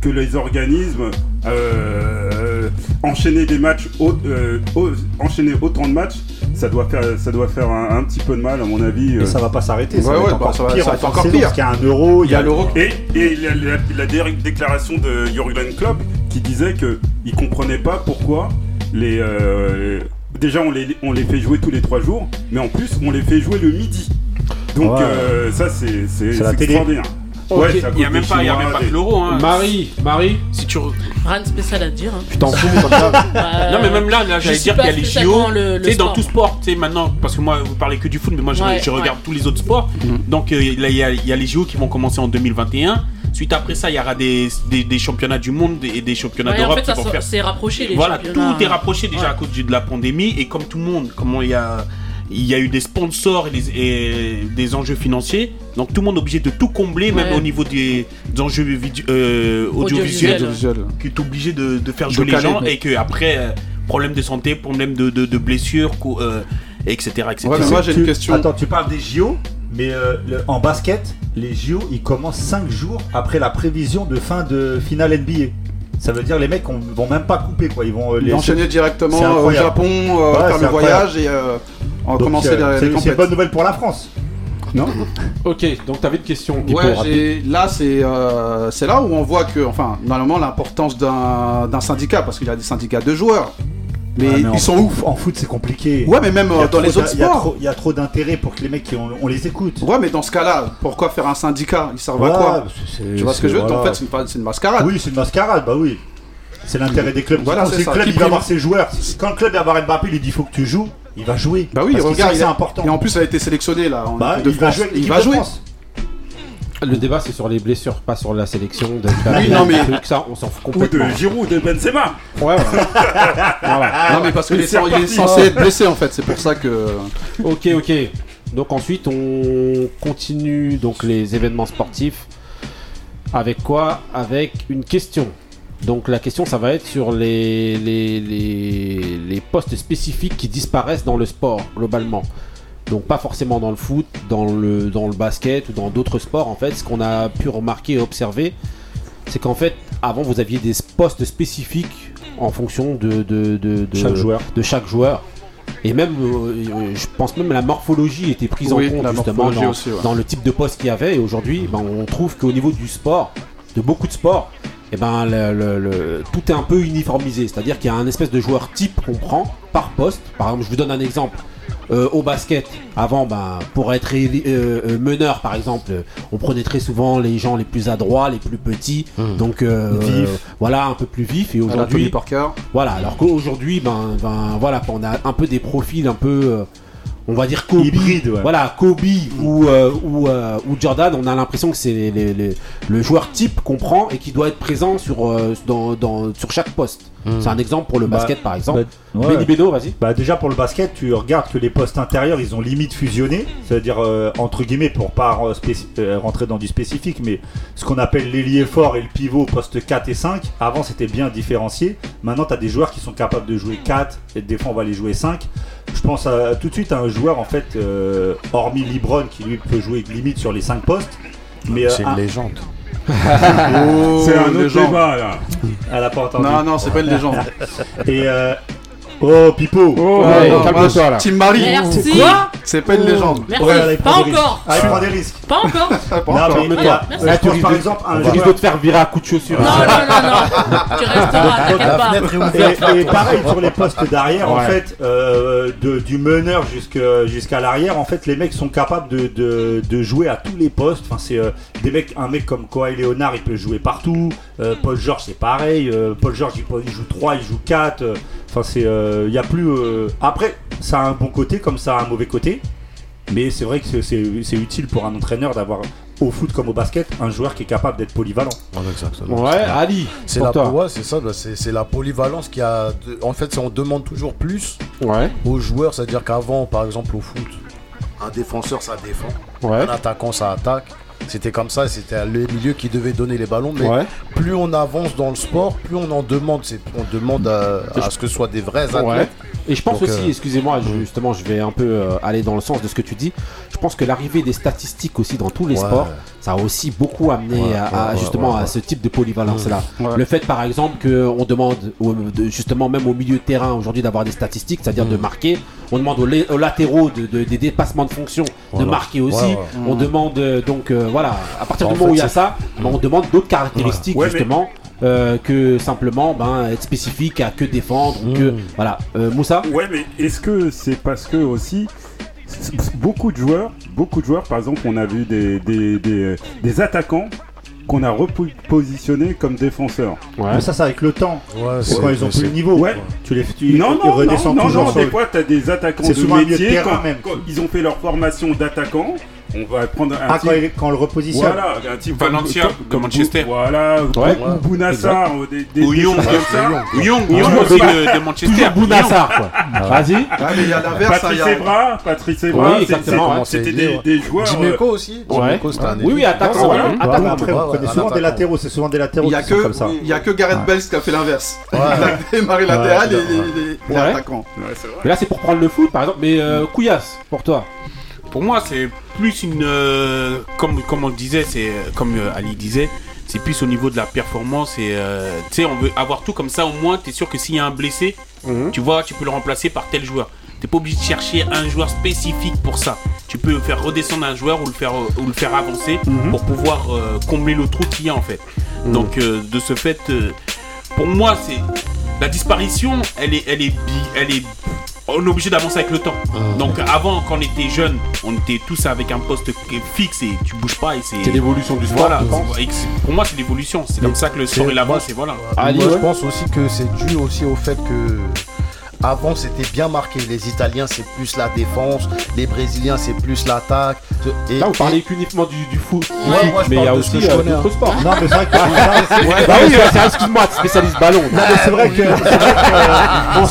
que les organismes euh, enchaîner des matchs, au- euh, au- enchaîner autant de matchs, ça doit faire, ça doit faire un, un petit peu de mal à mon avis. Et euh. ça va pas s'arrêter. Ça Ouais, va être bah, encore ça va- pire ça va en être fin de encore saison, pire. Parce qu'il y a un euro, Il y a l'euro. Et, et la, la- la dé- déclaration de Jurgen Klopp qui disait que il comprenait pas pourquoi les euh, déjà on les, on les fait jouer tous les trois jours, mais en plus on les fait jouer le midi. Donc Ouais. euh, ça c'est extraordinaire. Ok. Ouais, c'est à Il y a même pas, il y a Chinois, même pas des- que l'euro. Hein. Marie, Marie, Si tu re- Rien de spécial à dire. hein. tu t'en fous comme ça. Euh, Non mais même là, là je j'allais suis dire pas qu'il y a les spécialement JO. le- le Tu sais dans sport. tout sport, tu sais maintenant parce que moi vous parlez que du foot, mais moi je, Ouais, je regarde ouais. tous les autres sports. Donc euh, là il y, a- il y a les JO qui vont commencer en 2021. Suite après ça, il y aura des, des, des championnats du monde et des championnats Ouais, en d'Europe fait, ça qui vont se- faire. s'est rapproché les Voilà, championnats. tout est rapproché déjà Ouais. à cause de la pandémie et comme tout le monde, comment il y a il y a eu des sponsors et des, et des enjeux financiers, donc tout le monde est obligé de tout combler, même Ouais. au niveau des, des enjeux euh, audiovisuels, Audiovisuel. Audiovisuel. qui est obligé de, de faire De jouer les caler, gens mais- et que après euh, problème de santé, problème de, de, de blessures, co- euh, etc. etc. Ouais, mais moi j'ai Tu- une question. Attends, tu parles des JO, mais euh, le- en basket, les JO, ils commencent 5 jours après la prévision de fin de finale NBA. Ça veut dire les mecs on, vont même pas couper quoi, ils vont euh, les Enchaîner directement euh, au. Japon, euh, Ouais, faire le incroyable. voyage et euh, on va Donc, commencer euh, les, les c'est- une bonne nouvelle pour la France. Non Ok, donc t'avais une question. Ouais, là c'est euh, c'est là où on voit que, enfin, normalement l'importance d'un d'un syndicat, parce qu'il y a des syndicats de joueurs, mais, Ouais, ils sont foot- où En foot, c'est compliqué. Ouais, mais même euh, dans les autres sports. Il y a trop d'intérêt pour que les mecs on, on les écoute. Ouais, mais dans ce cas-là, pourquoi faire un syndicat? Ils servent Ouais, à quoi Tu vois ce que je veux? En fait, c'est une, mascarade. Oui, c'est une mascarade, bah oui. C'est l'intérêt des clubs. Voilà, Quand c'est le club Qui il va avoir ses joueurs. Quand le club va avoir Mbappé, il lui dit faut que tu joues, il va jouer. Bah oui, Parce regarde, c'est important. Et en plus, il a été sélectionné là en Bah, de il va jouer il va jouer. Le débat c'est sur les blessures, pas sur la sélection. De Oui, non, mais- truc, ça, on s'en fout Ou complètement. de Giroud, de Benzema. Ouais, ouais. Voilà. Non, mais parce qu'il est, est censé être blessé en fait, c'est pour ça que. Ok, ok. Donc ensuite, on continue donc les événements sportifs. Avec quoi? Avec une question. Donc la question, ça va être sur les, les, les, les postes spécifiques qui disparaissent dans le sport, globalement. Donc pas forcément dans le foot, dans le, dans le basket ou dans d'autres sports. En fait, ce qu'on a pu remarquer et observer, c'est qu'en fait, avant, vous aviez des postes spécifiques en fonction de, de, de, de- Chaque joueur. de chaque joueur. Et même, euh, je pense même la morphologie était prise Oui, en compte justement dans, aussi, ouais. dans le type de poste qu'il y avait. Et aujourd'hui, ben, on trouve qu'au niveau du sport, de beaucoup de sports, eh ben, le- le- le- tout est un peu uniformisé. C'est-à-dire qu'il y a un espèce de joueur type qu'on prend par poste. Par exemple, je vous donne un exemple. Euh, au basket, avant, ben, pour être euh, euh, meneur, par exemple, on prenait très souvent les gens les plus adroits, les plus petits, donc euh, Vif. euh, voilà, un peu plus vif. Et aujourd'hui, voilà, alors qu'aujourd'hui, ben, ben, voilà, on a un peu des profils un peu, on va dire Kobe, Hybride, ouais. voilà, Kobe ou euh, ou, euh, ou Jordan, on a l'impression que c'est les- les- les- le joueur type qu'on prend et qui doit être présent sur euh, dans, dans- sur chaque poste. C'est un exemple pour le Bah, basket, par exemple. bah, ouais. Vas-y. Bah déjà pour le basket, tu regardes que les postes intérieurs, ils ont limite fusionné, c'est-à-dire euh, entre guillemets pour pas euh, euh, rentrer dans du spécifique, mais ce qu'on appelle l'ailier fort et le pivot poste 4 et 5, avant c'était bien différencié. Maintenant tu as des joueurs qui sont capables de jouer 4 et des fois on va les jouer 5. Je pense à- tout de suite à un joueur en fait euh, hormis Libron qui lui peut jouer limite sur les 5 postes. Mais C'est euh, une un- légende. Oh, C'est un autre débat, là. Elle a pas entendu. Non, non, c'est pas une légende. Et euh... Oh Pipo Oh, Ouais, non, calme-toi, là. Team Marie. Merci. Quoi C'est pas une légende. Merci. Ouais, Pas encore. risques. Ah, il prend des risques. Pas encore. Pas Non, encore. mais Merci. là, tu penses par risques exemple un tu risques joueur- de te faire virer à coup de chaussure. Non, non, non, non. Tu resteras, t'inquiète pas. Et, et pareil sur les postes d'arrière, en fait, euh, de- du meneur jusqu'à l'arrière, en fait, les mecs sont capables de, de- de jouer à tous les postes. Enfin, c'est euh, des mecs, un mec comme Kawhi Leonard, il peut jouer partout. Euh, Paul George, c'est pareil. Euh, Paul George, il, peut- il joue 3, il joue 4. Euh, Enfin, c'est, euh, il y a plus. euh, Après, ça a un bon côté comme ça a un mauvais côté. Mais c'est vrai que c'est- utile pour un entraîneur d'avoir au foot comme au basket un joueur qui est capable d'être polyvalent. Exactement. Ouais, Ali, C'est la, toi. ouais, c'est ça, bah, c'est c'est la polyvalence qui a. de- En fait, on demande toujours plus Ouais. aux joueurs, c'est-à-dire qu'avant, par exemple, au foot, un défenseur ça défend, Ouais. un attaquant ça attaque. C'était comme ça, c'était le milieu qui devait donner les ballons. Mais Ouais. plus on avance dans le sport, plus on en demande. C'est- On demande à, à ce que ce soit des vrais athlètes. Ouais. Et je pense Donc, aussi, euh, excusez-moi, justement, je vais un peu euh, aller dans le sens de ce que tu dis. Je pense que l'arrivée des statistiques aussi dans tous les Ouais. sports, ça a aussi beaucoup amené Ouais, à, ouais, à, ouais, justement ouais, à ce type de polyvalence-là. Ouais. Le fait, par exemple, qu'on demande au- de- justement même au milieu de terrain aujourd'hui d'avoir des statistiques, c'est-à-dire Mm. de marquer. On demande aux, la- aux latéraux de, de- des dépassements de fonction de marquer aussi. Ouais, ouais. On demande euh, donc euh, voilà, à partir En du moment fait, où il y a ça, ben, on demande d'autres caractéristiques Ouais, mais- justement. euh, que simplement ben, être spécifique à que défendre ou que Mm. voilà euh, Moussa Ouais, mais est-ce que c'est parce que aussi beaucoup de joueurs, beaucoup de joueurs, par exemple, on a vu des, des, des, des attaquants qu'on a repositionnés comme défenseurs. Mais ça, c'est avec le temps. Ouais, C'est quand ils ont plus le niveau. Ouais. Tu les tu, Non, non, non, non, toujours non, des fois, tu as des attaquants de métier. terrain quand, même. quand ils ont fait leur formation d'attaquant, on va prendre un Ah, type... quand, il- quand on le repositionne. Voilà, un type Valencia, comme- Manchester. Voilà, Ouais. ou Bounassar, ou des, des, Ou des Young, choses comme ça. Young, Young, Young, Young aussi de, de Manchester. toujours Bounassar quoi vas-y Ouais, mais il y a l'inverse. il a- Evra, Patrice Evra, Oui, exactement, ouais. c'était des, des joueurs... euh, Dimeco aussi. Dimeco, c'était un oui oui attaquant attaquant. Prenez ouais, souvent des attaquant. latéraux, c'est souvent des latéraux Il y a qui sont que comme ça. il y a que Gareth Bale qui a fait l'inverse. Il a démarré latéral et c'est vrai. mais là c'est pour prendre le foot par exemple mais euh, Couillasse pour toi Pour moi, c'est plus une. euh, comme, comme on le disait, c'est euh, comme euh, Ali disait, c'est plus au niveau de la performance. Et euh, tu sais, on veut avoir tout comme ça. Au moins, tu es sûr que s'il y a un blessé, Mhm. tu vois, tu peux le remplacer par tel joueur. T'es pas obligé de chercher un joueur spécifique pour ça. Tu peux faire redescendre un joueur ou le faire, ou le faire avancer Mhm. pour pouvoir combler le trou qu'il y a en fait. Mhm. Donc de ce fait, pour moi, c'est la disparition, elle est, elle est, bi- elle est, on est obligé d'avancer avec le temps. Donc avant, quand on était jeune, on était tous avec un poste qui est fixe et tu bouges pas et c'est. c'est l'évolution du sport Voilà. Pour moi, c'est l'évolution. C'est comme ça que le sport c'est- il avance et voilà. Ali, Moi, ouais. je pense aussi que c'est dû aussi au fait que avant, c'était bien marqué. Les Italiens, c'est plus la défense. Les Brésiliens, c'est plus l'attaque. Et, Là, vous parlez et... du, foot. Ouais, mais il y a aussi euh, d'autres sports. Non, mais c'est vrai que. ouais, bah oui, bah, excuse-moi, spécialiste ballon. Non, mais c'est vrai que. Euh,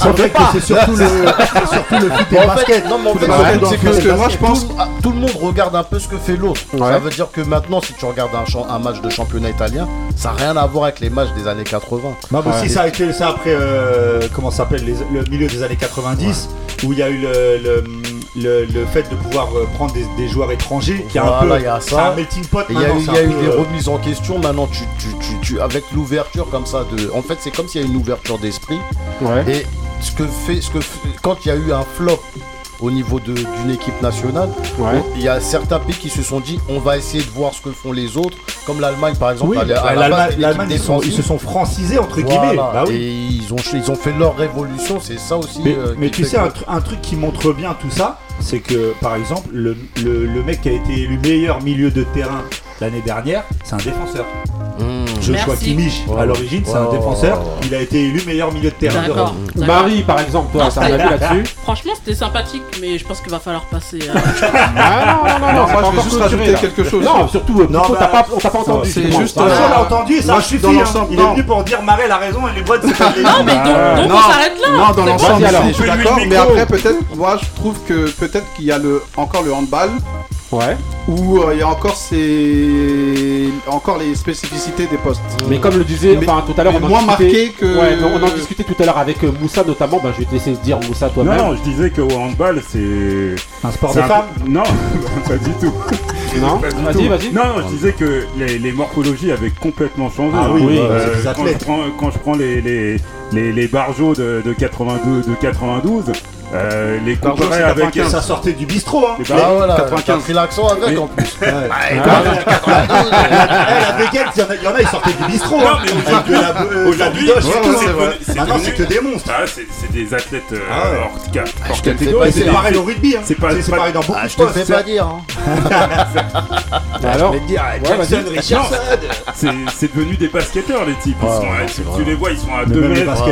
c'est surtout, le, surtout foot et le basket. Non, mais en fait, c'est que moi, je pense. Tout le monde regarde un peu ce que fait l'autre. Ça veut dire que maintenant, si tu regardes un match de championnat italien, ça n'a rien à voir avec les matchs des années 80. Non, mais si ça a été ça après. Euh, comment ça s'appelle milieu des années 90, où il y a eu le, fait de pouvoir euh, prendre des, joueurs étrangers qui a un peu y ça. un melting pot il y a eu, des euh, remises en question. Maintenant tu, tu, tu, tu avec l'ouverture comme ça de en fait c'est comme s'il y a une ouverture d'esprit. Et ce que fait ce que quand il y a eu un flop au niveau d'une équipe nationale. Il y a certains pays qui se sont dit on va essayer de voir ce que font les autres, comme l'Allemagne par exemple. Bah, L'Allemagne, ils, se sont francisés entre guillemets. Bah Et ils ont, fait leur révolution, c'est ça aussi. Mais, euh, tu sais, un, truc qui montre bien tout ça, c'est que par exemple, le, le mec qui a été élu meilleur milieu de terrain l'année dernière, c'est un défenseur. Mmh. Joshua Kimmich, à oh. l'origine, c'est un oh. défenseur. Il a été élu meilleur milieu de terrain d'Europe. Barry, par exemple, toi, ça un avis là-dessus Franchement, c'était sympathique, mais je pense qu'il va falloir passer. Ah non, non, non, moi je vais juste rajouter quelque chose. Non, surtout, euh, bah, on t'a pas entendu. C'est juste. Ah. On l'a entendu, ça. Hein. Il est venu pour dire Marais a raison et les boîtes, c'est pas Non, mais donc on s'arrête là. Non, dans l'ensemble, je suis d'accord. Mais après, peut-être, moi, je trouve que peut-être qu'il y a encore le handball. Ouais. Où euh, il y a encore ces encore les spécificités des postes. Mais comme le disait tout à l'heure, on, moins marqué que... ouais, on en discutait tout à l'heure avec euh, Moussa notamment. Ben, je vais te laisser dire Moussa toi-même. Non, je disais que handball c'est un sport de un... femmes. Non, pas du tout. Non, vas-y, vas-y. Non, je disais que les, morphologies avaient complètement changé. Ah euh, quand, je prends, les, les, de, de, 92, de 92 euh, les comparer avec 95. ça sortait du bistrot hein. Bah voilà, 95 pris l'accent avec mais... en plus. Ouais. ouais. ouais. Eh, il y, y, en a ils sortaient du bistrot. Non, hein. mais aujourd'hui, c'est maintenant c'est que des monstres. Ah, c'est des athlètes euh, ah hors, ah, catégorie. C'est pareil au rugby. Hein. C'est pareil dans beaucoup de sports. Je te fais hein. pas dire. Alors, c'est devenu des basketteurs les types. Tu les vois, ils sont à 2 mètres.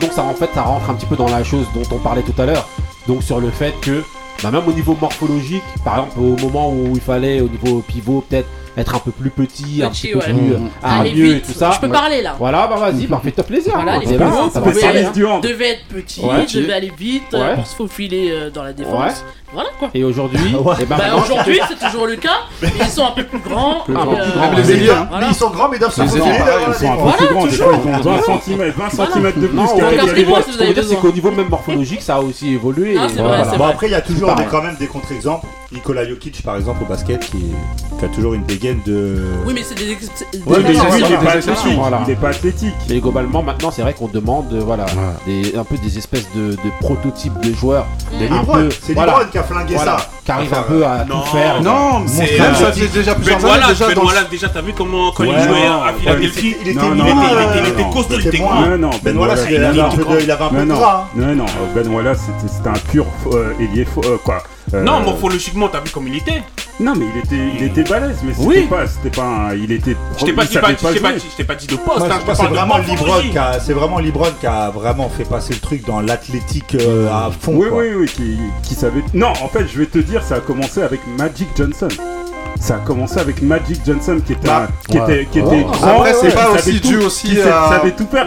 Donc ça en fait ça rentre un petit peu dans la chose dont on parlait tout à l'heure. Donc sur le fait que, bah, même au niveau morphologique, par exemple au moment où il fallait au niveau pivot peut-être être un peu plus petit, un peu plus mmh. et tout ça. Je peux parler là. Voilà, bah vas-y, mmh. bah, fais-toi plaisir. Voilà, hein. les pivots devaient, être petits, ouais. devaient aller vite pour se faufiler euh, dans la défense. Voilà quoi. Et aujourd'hui, eh ben, bah, c'est toujours le cas, mais ils sont un peu plus grands. Plus euh, les élires, hein. voilà. ils sont grands mais doivent se Ils sont un peu plus grands, des ils font 20 cm, 20 cm de plus que les C'est qu'au niveau même morphologique ça a aussi évolué. Bon après il y a toujours quand même des contre-exemples. Nikola Jokic par exemple au basket qui, a toujours une dégaine de. Oui mais c'est des, ex... des mais oui, il pas. Voilà. Il est pas athlétique. Mais globalement maintenant c'est vrai qu'on demande euh, voilà, des, un peu des espèces de, prototypes de joueurs. C'est voilà, qui a flingué ça. Qui arrive un peu à non, tout faire. Non, c'est c'est euh, déjà plus voilà, déjà, voilà, déjà t'as vu comment quand il jouait ah, il était euh, costaud, il était gros. Non non, Ben Wallace il avait un peu de. Non hein. non, Ben Wallace c'était un pur ailier quoi euh, non, morphologiquement, t'as vu comme il était. Non, mais il était, il était balèze, mais c'était pas, c'était pas, un, il était. Je t'ai pas, dit, de poste. Hein, c'est vraiment Libron qui a, c'est vraiment Libron qui a vraiment fait passer le truc dans l'athlétique euh, à fond. Oui, oui, oui, qui, savait. Non, en fait, je vais te dire, ça a commencé avec Magic Johnson ça a commencé avec Magic Johnson qui était, bah, qui ouais. était, qui oh. grand. C'est pas aussi dû aussi. À... Savait tout faire.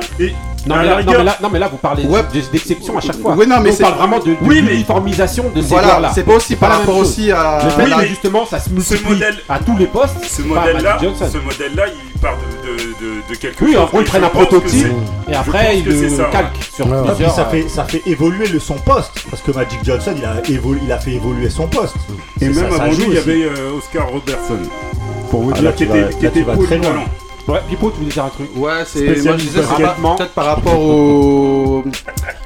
Non, mais, là, non, mais là, vous parlez d'exception à chaque fois. Oui, non, mais on parle vraiment de, uniformisation de ces voilà, là C'est pas aussi par rapport aussi à. Le fait justement, ça se multiplie à tous les postes. Ce modèle-là, modèle il part de, de, de oui, en gros, ils prennent un prototype et après ils le ça, sur. Ah, euh, ça fait, évoluer son poste parce que Magic Johnson, il a, fait évoluer son poste. Et même avant lui, il y avait euh, Oscar Robertson. Pour vous ah, dire, qui était très Ouais, Pipo, tu voulais dire un truc Ouais, c'est. Moi, je disais, peut-être par rapport aux,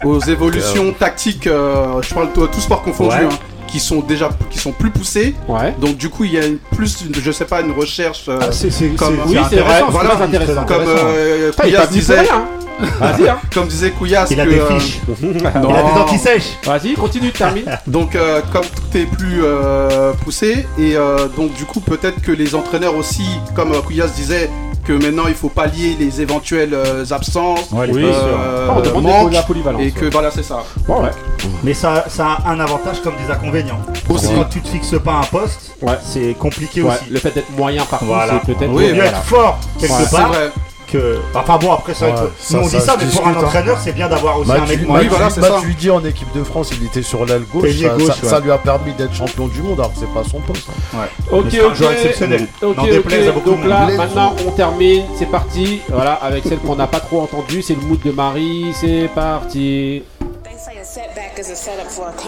aux évolutions tactiques, euh, je parle tout, tout sport confondu, hein, qui sont déjà qui sont plus poussées. Ouais. Donc, du coup, il y a plus, une, je sais pas, une recherche. Euh, ah, c'est, comme, oui, c'est intéressant. Comme euh, il disait. Hein. Vas-y. Hein. Comme disait euh, il a des fiches. Euh... il a dents qui sèchent. Vas-y, continue, termine. donc, euh, comme tout est plus poussé, et donc du coup, peut-être que les entraîneurs aussi, comme Couillas disait, que maintenant il faut pallier les éventuelles euh, absences, Ouais, euh, euh, Ah, on manques, de la polyvalence, et que ouais. voilà c'est ça. Mais ça, ça a un avantage comme des inconvénients. Aussi. Quand tu te fixes pas un poste, c'est compliqué Ouais, aussi. le fait d'être moyen partout, Voilà. c'est peut-être. Oui, mieux voilà. être fort quelque part. Vrai. Que... Enfin bon, après, ça, Ouais, nous ça, on ça dit ça, se mais pour un discute, hein. entraîneur, c'est bien d'avoir aussi un Matuidi, mec moyen. Matuidi, en équipe de France, il était sur l'aile gauche. Ailier Ça, gauche, ça- ouais. ça lui a permis d'être champion du monde alors que c'est pas son poste. Ok, c'est un ok. joueur exceptionnel. Ok, N'en déplaise à beaucoup Donc de là, monde. maintenant, on termine. C'est parti. Voilà, avec celle qu'on n'a pas trop entendue. C'est le mood de Marie. C'est parti.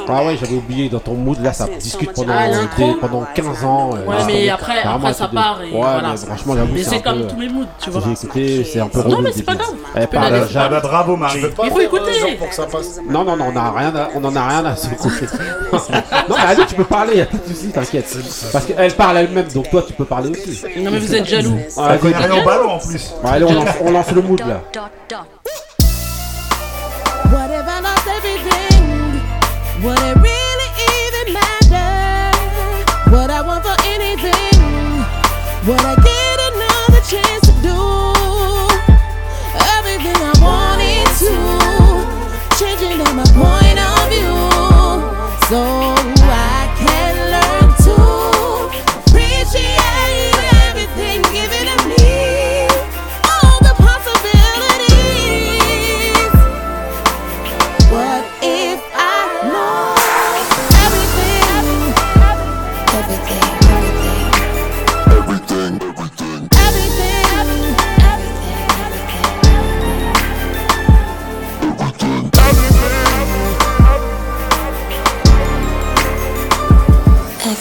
Ah ouais, j'avais oublié. Dans ton mood, là, ça discute pendant, Ah, des- pendant 15 ans. euh, Ouais, là, mais après, après ça part et Ouais, voilà. mais franchement, j'avoue, Mais c'est comme peu- tous mes moods, tu vois. J'ai écouté, c'est un peu Non, relou mais au c'est pas grave. La jamais. Ah bah bravo Marie. Il faut écouter. Non, non, non, on a rien à- on en a rien à se couper. non, mais allez, tu peux parler, y'a pas de soucis, t'inquiète. Parce qu'elle parle elle-même, donc toi, tu peux parler aussi. Non, mais vous êtes jaloux. Connaît vas-y. rien au ballon en plus. Allez, on on lance le mood là. Would it really even matter? Would I want for anything? Would I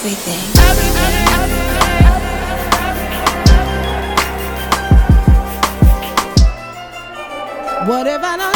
Everything. What if I lost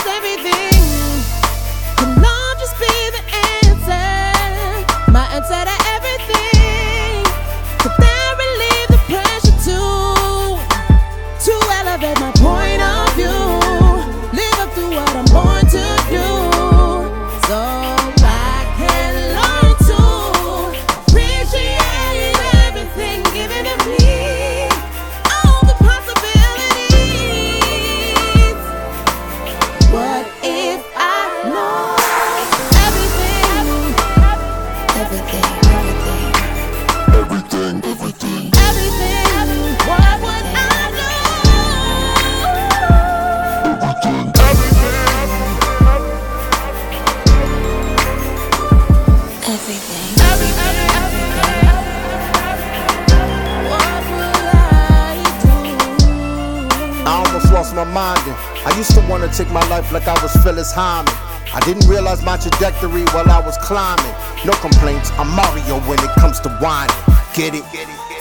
Phyllis I didn't realize my trajectory while I was climbing. No complaints, I'm Mario when it comes to whining. Get it?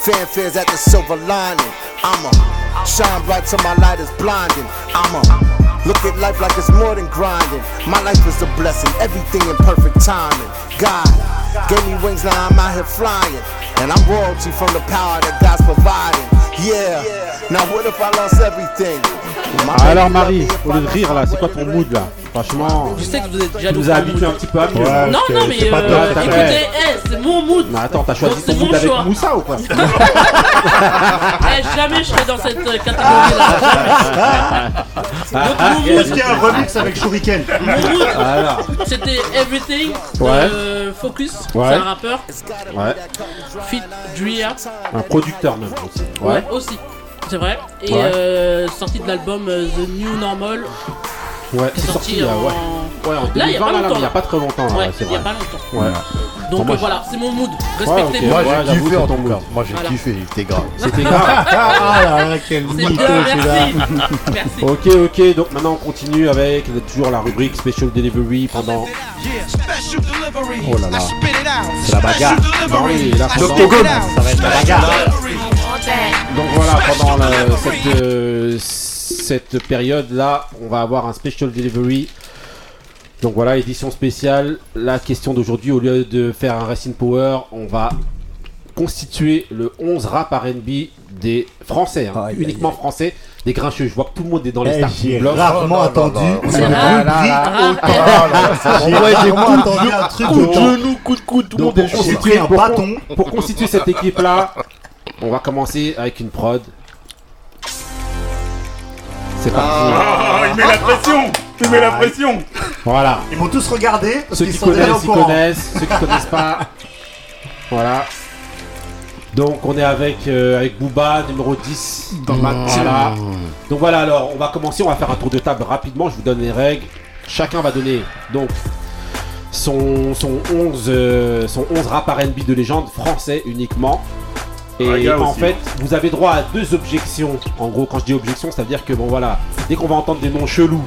Fanfares at the silver lining. I'ma shine bright till my light is blinding. I'ma look at life like it's more than grinding. My life is a blessing, everything in perfect timing. God gave me wings, now I'm out here flying. And I'm royalty from the power that God's providing. Yeah, now what if I lost everything? Alors Marie, au lieu de rire là, c'est quoi ton mood là? Franchement, Je sais que vous êtes tu nous as mood. un petit peu à mieux. Ouais, Non, non, mais euh, écoutez, eh, c'est mon mood. Non, attends, t'as choisi Donc, ton mood avec choix. Moussa ou quoi? Eh, jamais je serai dans cette euh, catégorie-là. Donc, mon mood, Est-ce qu'il y a un remix avec Shuriken? mon mood, c'était Everything de euh, Focus. Ouais. C'est un rappeur. Ouais, Fit Drea. un producteur même aussi. Ouais, aussi. C'est vrai. Et Ouais. euh, sorti de l'album euh, The New Normal. Ouais, c'est sorti sorti, en... ouais. Ouais, en Là, il y a 2020, pas là, longtemps. il y a pas très longtemps, Ouais, il y a pas longtemps. Ouais. Donc Bon, moi, euh, voilà, c'est mon mood. Ouais, Respectez-moi. Moi Ouais, j'ai kiffé en ton mood. Moi j'ai Voilà. kiffé, il était grave. C'était grave. Ah là là, quel mytho celui-là. merci. Ok, ok, donc maintenant on continue avec toujours la rubrique Special Delivery pendant. Oh là là, c'est la bagarre. Non, oui, là, pendant- L'octogone. ça va être la bagarre. Donc voilà, pendant cette, euh, cette période-là, on va avoir un Special Delivery. Donc voilà, édition spéciale. La question d'aujourd'hui, au lieu de faire un Racing Power, on va constituer le 11 rap RB des Français, hein, uniquement français, des grincheux. Je vois que tout le monde est dans les Eh, starting J'ai blocks. rarement. J'ai rarement entendu un truc Coup de genou, coup de coude, tout le monde est J'ai un bâton. Pour constituer cette équipe-là, on va commencer avec une prod. C'est parti. Ah, il met la pression Il met la pression Voilà. Ils m'ont tous regardé. parce Ceux qui sont connaissent, ils courant. connaissent. Ceux qui connaissent pas. Voilà. Donc on est avec, euh, avec Booba, numéro 10. Dans ma team. Voilà. Donc voilà, alors on va commencer, on va faire un tour de table rapidement, je vous donne les règles. Chacun va donner donc son, son 11, euh, son 11 rap RB de légende français uniquement. Et en aussi. fait, vous avez droit à deux objections. En gros, quand je dis objection, c'est-à-dire que bon voilà, dès qu'on va entendre des noms chelous,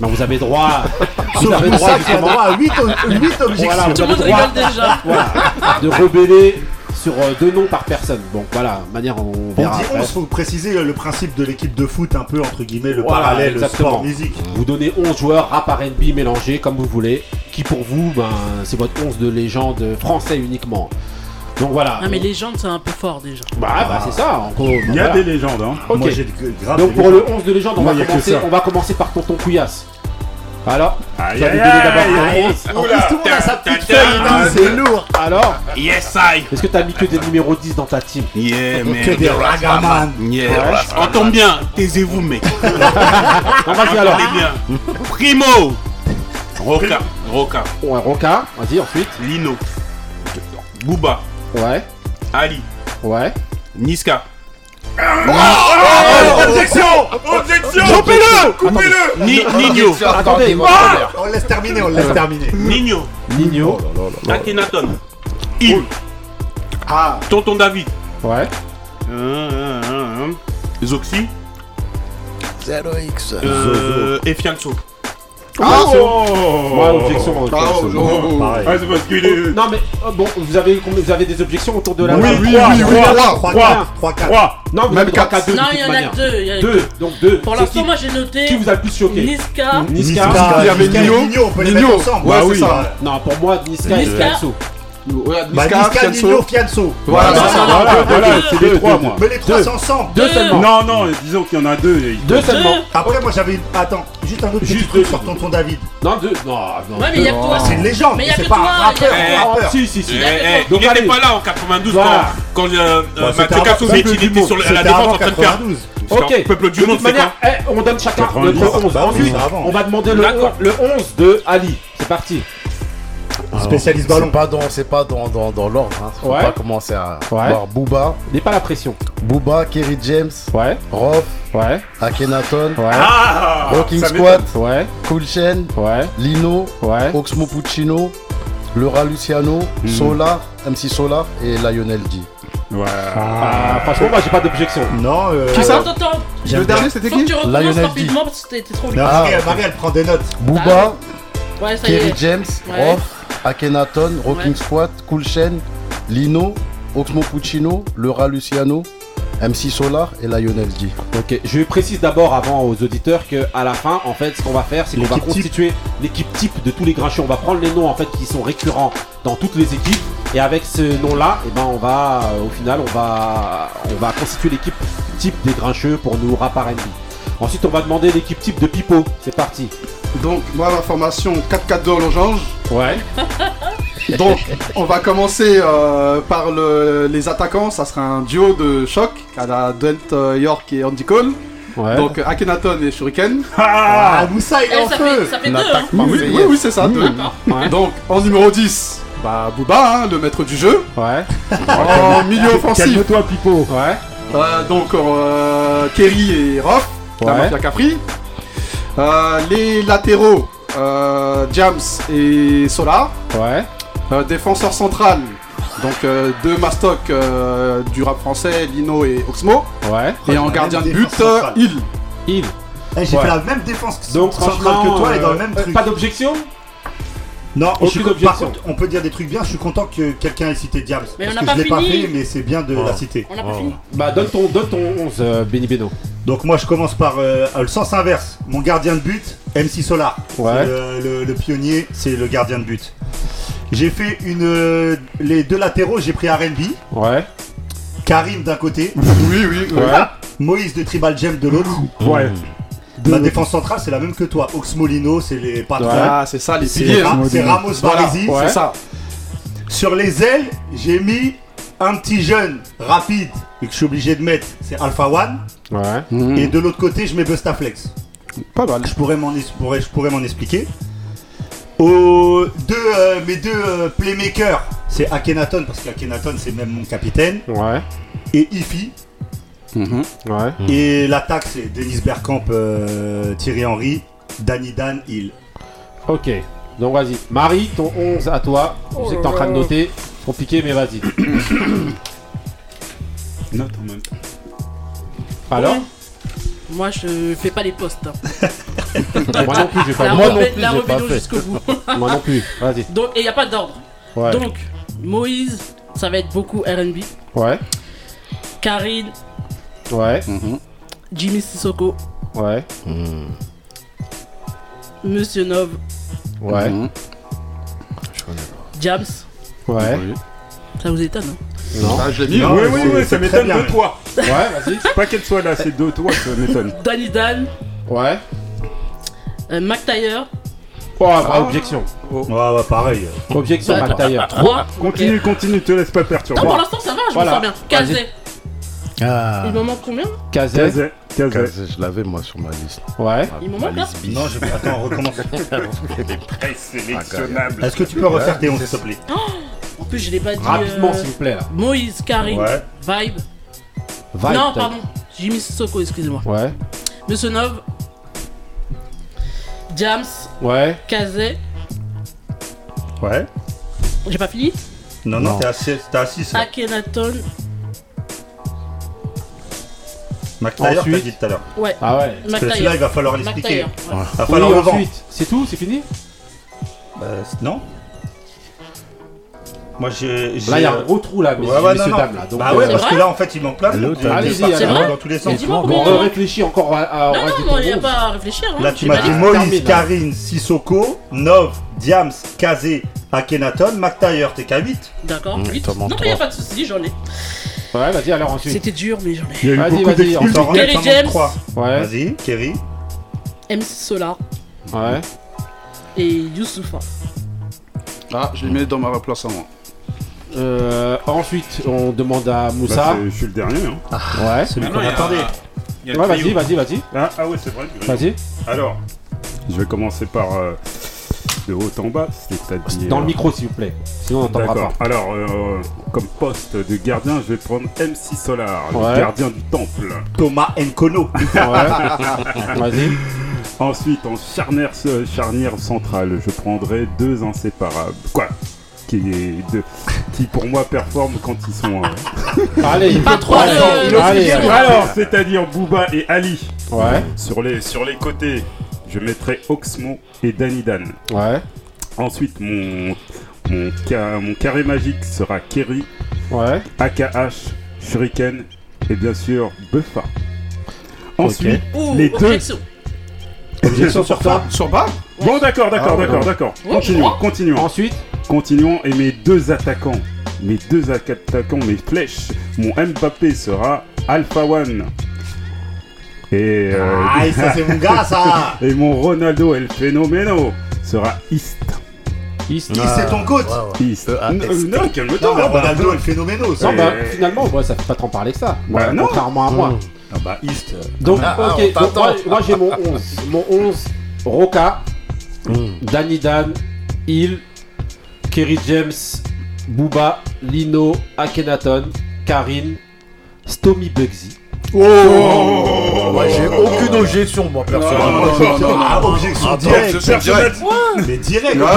ben, vous avez droit. Vous avez justement- à 8 objections. voilà, vous Tout le avez monde droit rigole déjà. voilà, de rebeller sur euh, deux noms par personne. Donc voilà, manière on On verra. dit après. 11, faut préciser le principe de l'équipe de foot, un peu entre guillemets, le Voilà, parallèle exactement. sport musique. Vous donnez 11 joueurs rap RB mélangés comme vous voulez, qui pour vous, ben, c'est votre 11 de légende français uniquement. Donc voilà. Ah, mais légende, c'est un peu fort déjà. Bah, bah, c'est ça, en gros. Il y a Voilà. des légendes, hein. Ok. Moi, j'ai de- grave Donc pour le légendes. 11 de légende, on, Moi, va commencer, on va commencer par Tonton Couillasse. Alors, Aïe, aïe, d'abord aïe, ton aïe. 11. En plus, tout le monde a sa petite feuille, Ah, non, c'est lourd. Alors, Yes, I. est-ce que t'as mis que des numéros 10 dans ta team Yeah, man. Que des ragaman. Yeah. Entends bien, taisez-vous, mec. Non, vas-y alors. Primo. Roca. Roca. Ouais, Roca, vas-y ensuite. Lino. Booba. Ouais, Ali. ouais. Niska. Objection Objection Coupez-le Coupez-le Ni Nino. Attendez, On laisse terminer, on laisse terminer. Nino. Nino. Akhenaton. Il. Ah, Tonton David. Ouais. Euh, euh, euh, euh. Zoxy. 0x. Euh, et Fianso. Ah, Ouais, objection. Ah, objection. oh, oh, oh. Pareil. Ah, c'est parce qu'il est. Non mais euh, bon, vous avez combien- vous avez des objections autour de la Oui, table? oui, oui, oui, trois, trois. 3, Trois. 4, 3, 4. 3 Non, vous Même avez droit quatre. qu'à deux de Non, toute il y en a deux. il y en a Deux, donc deux. Pour C'est l'instant, moi j'ai noté Qui vous a le plus choqué? Niska. Niska. Niska, Il y avait Niska et Nino. Nino, on peut les Nino. mettre ensemble. Ouais, Ouais, c'est oui. ça. Non, pour moi, Niska et Niska. Bah, Niska, Niska, Fianso. Nino, Fianso. Voilà, c'est les trois, moi. Mais les trois c'est ensemble. Deux seulement. Non, non, disons qu'il y en a deux. et- Deux seulement. Après, moi j'avais. Attends, juste un autre petit Juste truc sur Tonton David. Non, deux. Non, non. Ouais, mais il y a que toi. C'est une légende, Mais il y a c'est que pas un toi. Si, si, si. Eh, eh, Donc, il allez. n'était pas là en 92 Voilà. quand, euh, Bah, euh, Mathieu Kassovitch, était sur la défense en train de faire. 92. Ok. Peuple du de monde, manière, eh, on donne chacun 90. notre 11. Bah oui, Ensuite, on va demander le 11 de Ali. C'est parti. Spécialiste C'est ballon. pas dans, c'est pas dans, dans, dans l'ordre. Hein. Faut Ouais. pas commencer à Ouais. voir Booba, N'aie pas la pression. Booba, Kerry James, Ouais, Rof, ouais, Akhenaton, ouais, Ah Rocking Squad, ouais, Cool Chain, ouais, Lino, ouais. Oxmo Puccino, Laura Luciano, Solar, MC Solar et Lionel D. Ouais. Ah, franchement, moi j'ai pas d'objection. Non, euh. Qui ça Attends, attends. j'aime Le dernier, c'était qui tu recommences Lionel D. rapidement parce que t'es trop vite. Ah, Marie, elle prend des notes. Booba, Ouais, ça y Kerry est. James, Ouais. Rof, Akhenaton, Rocking Ouais. Squad, Cool Chain, Lino, Oxmo Puccino, Laura Luciano, MC Solar et Lionel D. Ok, je précise d'abord avant aux auditeurs que à la fin, en fait, ce qu'on va faire, c'est qu'on va constituer l'équipe type de tous les grincheux. On va prendre les noms en fait qui sont récurrents dans toutes les équipes, et avec ce nom-là, et ben on va, euh, au final, on va, on va constituer l'équipe type des grincheux pour nous rap. Ensuite, on va demander l'équipe type de Pipo. C'est parti. Donc, moi, ma formation 4-4-2 en losange. Ouais. Donc, on va commencer euh, par le- les attaquants. Ça sera un duo de choc à la Dwelt euh, York et Andy Cole. Ouais. Donc, Akhenaton et Shuriken. Ah, Moussa, est Eh, en ça, feu. fait, ça fait Une deux, hein. attaque Oui, oui, oui, oui, c'est ça. deux. Ouais. Donc, en numéro 10, bah, Booba, hein, le maître du jeu. Ouais. En milieu offensif, Calme-toi, Pipo. Ouais. euh, donc euh, Kerry et Roth, la Ouais. mafia Capri. Euh, les latéraux, euh, Jams et Solar. Ouais. Euh, défenseur central, donc euh, deux mastoc euh, du rap français, Lino et Oxmo. Ouais. Et en gardien de but, euh. Il. Il. Eh, J'ai Ouais. fait la même défense Donc franchement, que toi et dans le même truc. pas d'objection? Non, Aucune je suis, par contre, on peut dire des trucs bien. Je suis content que quelqu'un ait cité Diams. Mais parce on que n'a je pas l'ai pas fini. fait, mais c'est bien de la citer. On n'a pas fini. Bah donne ton, donne ton 11, euh, Benny Beno. Donc moi je commence par euh, le sens inverse. Mon gardien de but, MC Solar. Ouais. Le, le- le pionnier, c'est le gardien de but. J'ai fait une euh, les deux latéraux, j'ai pris R&B, Ouais. Karim d'un côté, Oui, oui, oui. Ouais. Moïse de Tribal Gem de l'autre. Ouais. Ma défense centrale c'est la même que toi. Oxmolino, c'est les patrons. Ah, c'est ça, les C'est piliers. Ra- c'est Ramos Voilà, Baresi. Ouais. c'est ça. Sur les ailes, j'ai mis un petit jeune rapide et que je suis obligé de mettre, c'est Alpha One. Ouais. Et de l'autre côté, je mets Bustaflex. Pas mal. Je pourrais m'en es- je pourrais, je pourrais m'en expliquer. Aux deux, euh, mes deux euh, playmakers, c'est Akhenaton, parce qu'Akhenaton, c'est même mon capitaine. Ouais. Et Ifi. Ouais. Et l'attaque, c'est Denis Bergkamp, euh, Thierry Henry, Danny Dan, Hill. Ok. Donc vas-y. Marie, ton 11 à toi. Je sais que t'es en train de noter. Compliqué, mais vas-y. Note en même temps. Alors Moi, je fais pas les postes. hein. Moi non plus, j'ai pas La Moi non plus, la j'ai pas rébellion fait. jusqu'au bout. Moi non plus. Vas-y. Donc, et il n'y a pas d'ordre. Ouais. Donc, Moïse, ça va être beaucoup RB. Ouais. Karine, Ouais. Jimmy Sissoko, Ouais. Monsieur Nov, Ouais. Jams. Ouais. Ça vous étonne, hein Non. Ah, je l'ai mis. Oui, oui, oui, c'est ça m'étonne de toi. Ouais, vas-y. Pas qu'elle soit là, c'est de toi, ça m'étonne. Danny Dan, Ouais. euh, McTayer, Oh, bah, objection. Ouais, ouais, pareil. Objection, Bah, McTayer. 3. Continue, continue, te laisse pas perturber. Non, pour l'instant, ça va, je Voilà. me sens bien. Kazé. Ah. Il m'en manque combien Kazé. Kazé, Kazé. Kazé, je l'avais moi sur ma liste. Ouais. Il m'en Ma manque bis. Non, je vais. Attends, on recommence. Présélectionnable. Est-ce que tu peux refaire tes 11, s'il te plaît En plus, je l'ai pas dit. Rapidement, euh, s'il vous plaît, là. Moïse, Karine, Ouais. Vibe. Vibe, non, pardon. Jimmy Sissoko, excusez-moi. Ouais. Monsieur Nov, Jams, Ouais. Kazé. Ouais. J'ai pas fini Non, non, Non. t'es à 6. T'es McTayer, t'as dit tout à l'heure. Ouais. Ah ouais. Parce que celui-là, il va falloir l'expliquer. Il va falloir le vendre. ensuite. C'est tout C'est fini Bah, non Moi, j'ai. Là, il y a un gros trou, là, messieurs, Ouais, ouais, non, dames, là. Donc, Bah ouais, euh, parce que là, en fait, il manque donc, allez-y, dans tous les sens. Mais on réfléchit encore à, Non, non, non, il n'y a 11. pas à réfléchir. Hein. Là, tu m'as dit. Moïse. Karine, Sissoko, Nov, Diams, Kazé, Akhenaton, McTayer, t'es qu'à 8. D'accord, Mmh, 8. t'en manques Non, mais il n'y a pas de soucis, j'en ai. Ouais, vas-y, alors ensuite. C'était dur, mais j'en ai. Il y a eu Vas-y, beaucoup vas-y, d'excuses. On s'en rend Kerry compte, James. 3. Ouais. Vas-y, Kerry. MC Solar Ouais. et Youssoufa. Ah, je les mets dans ma place à moi. Euh, ensuite, on demande à Bah, Moussa. c'est- je suis le dernier. Hein. Ouais. Celui Ah qu'on non, il y a- attendait. Ouais, vas-y, vas-y, vas-y. Ah, ah ouais, c'est vrai. Vas-y. Alors, je vais commencer par euh, de haut en bas, c'est-à-dire. Dans le micro, s'il vous plaît. Sinon, on n'entendra pas. Alors, euh, comme poste de gardien, je vais prendre MC Solar, Ouais. le gardien du temple. Thomas Nkono. Ouais. Vas-y. Ensuite, en charnière, charnière centrale, je prendrai deux inséparables. Quoi? Qui, est de- qui pour moi performent quand ils sont. euh, Allez, allez, allez. Alors, c'est-à-dire Booba et Ali. Ouais. Sur les, sur les côtés, je mettrai Oxmo et Danny Dan. Ouais. Ensuite, mon, mon, ca- mon carré magique sera Kerry, Ouais. AKH, Shuriken et bien sûr Buffa. Ensuite, Ouh, les deux. objection. Objection sur toi Sur bas Bon, d'accord, d'accord, Ah, d'accord, ouais. d'accord. Oh, Continuons, oh. continuons. Ensuite. Continuons. Et mes deux attaquants, mes deux attaquants, mes flèches, mon Mbappé sera Alpha One. Et, euh, Ah, ça, c'est mon gars, ça. et mon Ronaldo El Fenomeno sera East. East. Qui c'est ton coach East. E-A-S-T. Non, non, calme-toi. Non, mais bah, Ronaldo est le phénoméno. Non, ça. bah, finalement, ouais, ça fait pas tant parler que ça. Bah, Ouais, non. Contrairement à moi. Ah bah, East. euh, Donc, Ah, ah, ok. on donc, moi, moi, j'ai mon 11. Mon 11, Roca, Danny Dan, Hill, Kerry James, Booba, Lino, Akhenaton, Karine, Stomy Bugsy. Oh, Moi, j'ai aucune objection, moi, personnellement. non, non, non, non. Ah, objection directe. directe. Mais direct. Ah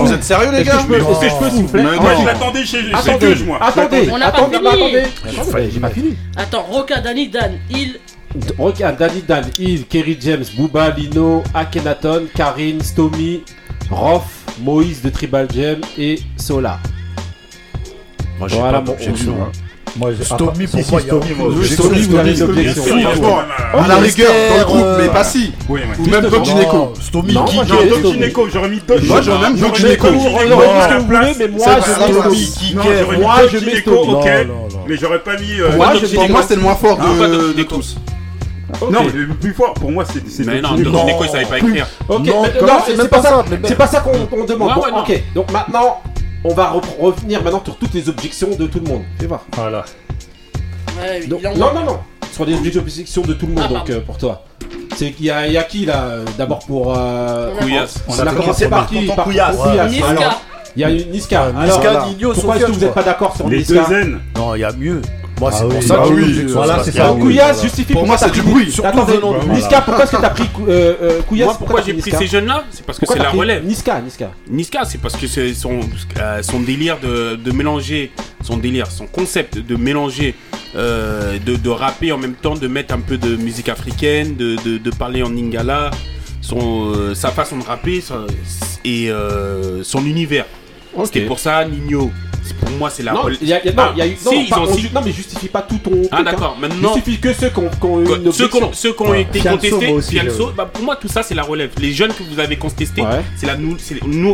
vous êtes sérieux, les gars je peux, est-ce que je peux souffler Mais Moi, je l'attendais chez, Attendez, moi. attendez, On n'a pas attendez, fini. attendez. J'ai pas fini. Attends, Roca, Danny, Dan, Hill, Roca, Danny Dan, Hill, Kerry James, Booba, Lino, Akhenaton, Karine, Stomy, Roth, Moïse de Tribal Gem et Sola. Moi, j'ai Voilà pas mon d'objection. 11. Moi, j'ai Stomy, Si, pour si, moi, il y a Stomy, moi, vous avez une objection. Si, franchement, À la rigueur, dans le groupe, euh, mais pas si. Oui, oui. Ou même. Doc Gineco. Stomy, Non, qui moi, Non, Doc. Gineco, j'aurais mis Doc Moi, j'aurais même Doc J'aurais mis Gineco. Doc Vous Gineco l'aurez à dit la ce que vous place. voulez, mais moi, C'est je pas mets Stomy. Stomy. qui Non, kiffe. j'aurais mis Moi, Doc je mets Gineco, Stomy. ok. Non, non, non. Mais j'aurais pas mis. euh, Moi, Doc je- Gineco. pour moi, c'était on va revenir maintenant sur toutes les objections de tout le monde. Tu voir. Voilà. Non, non, non, non. Ce sont des objections de tout le monde, donc euh, pour toi. C'est qu'il y, y, a qui là euh, D'abord pour. Euh... Couillasse. On, a commencé par qui Par Couillasse. Alors, il y a une Niska. Niska, Nino, Pourquoi est-ce que vous n'êtes pas d'accord sur les Niska Les deux N. Non, il y a mieux. Moi, c'est pour ça que ça. Pour moi, c'est du bruit. Niska, pourquoi est-ce que t'as pris euh, euh, Couillasse Pourquoi j'ai pris ces jeunes-là C'est parce que c'est la relève. Niska, Niska. Niska, c'est parce que c'est son euh, délire de mélanger son délire, son concept de mélanger, de, rapper en même temps, de mettre un peu de musique africaine, de, parler en lingala, son, sa façon de rapper et son univers. Okay. C'était pour ça Nino pour moi, c'est la. Non, il y a, non, mais justifie pas tout ton. Ah, d'accord, maintenant. Justifie que ceux qui ont, Ceux qui ont, ceux été contestés. Pour moi, tout ça, c'est la relève. Les jeunes que vous avez contestés, c'est la. Nous,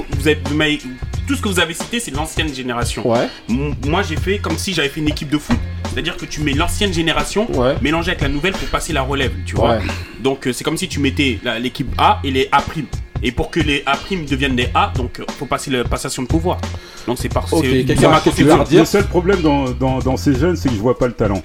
vous mais, tout ce que vous avez cité, c'est l'ancienne génération. Ouais. Moi, j'ai fait comme si j'avais fait une équipe de foot. C'est-à-dire que tu mets l'ancienne génération mélangée avec la nouvelle pour passer la relève, tu vois. Donc euh, c'est comme si tu mettais l'équipe A et les A. Et pour que les A' deviennent des A, donc euh, faut passer la passation de pouvoir. Donc c'est par okay, c'est ma conception. Le seul problème dans, ces jeunes, c'est que je vois pas le talent.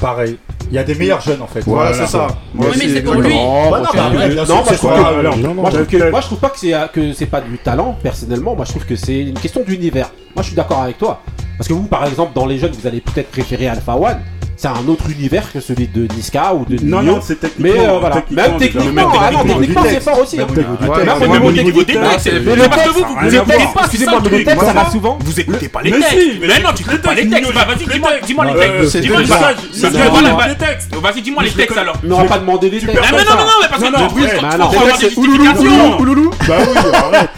Pareil. Il y a des meilleurs jeunes en fait. Voilà, c'est ça. Mais c'est non, moi, je trouve pas, non, je trouve pas que c'est euh, que c'est pas du talent personnellement. Moi je trouve que c'est une question d'univers. Moi je suis d'accord avec toi. Parce que vous par exemple dans les jeunes vous allez peut-être préférer Alpha One c'est un autre univers que celui de Niska ou de Non, non, c'est techniquement. Mais euh, voilà, même techniquement, même ah non, techniquement, c'est fort aussi. Même au hein. niveau des bah, textes, que vous, vous écoutez pas. Excusez-moi, mais les textes, ça va souvent. Vous écoutez pas les textes. Mais non, tu écoutes pas les textes. Bah, vas-y, dis-moi les textes. Dis-moi les textes. Vas-y, dis-moi les textes alors. Mais on va pas demander les textes. Mais ah, non, non, non, parce que en plus, quand tu vas des justifications. Bah.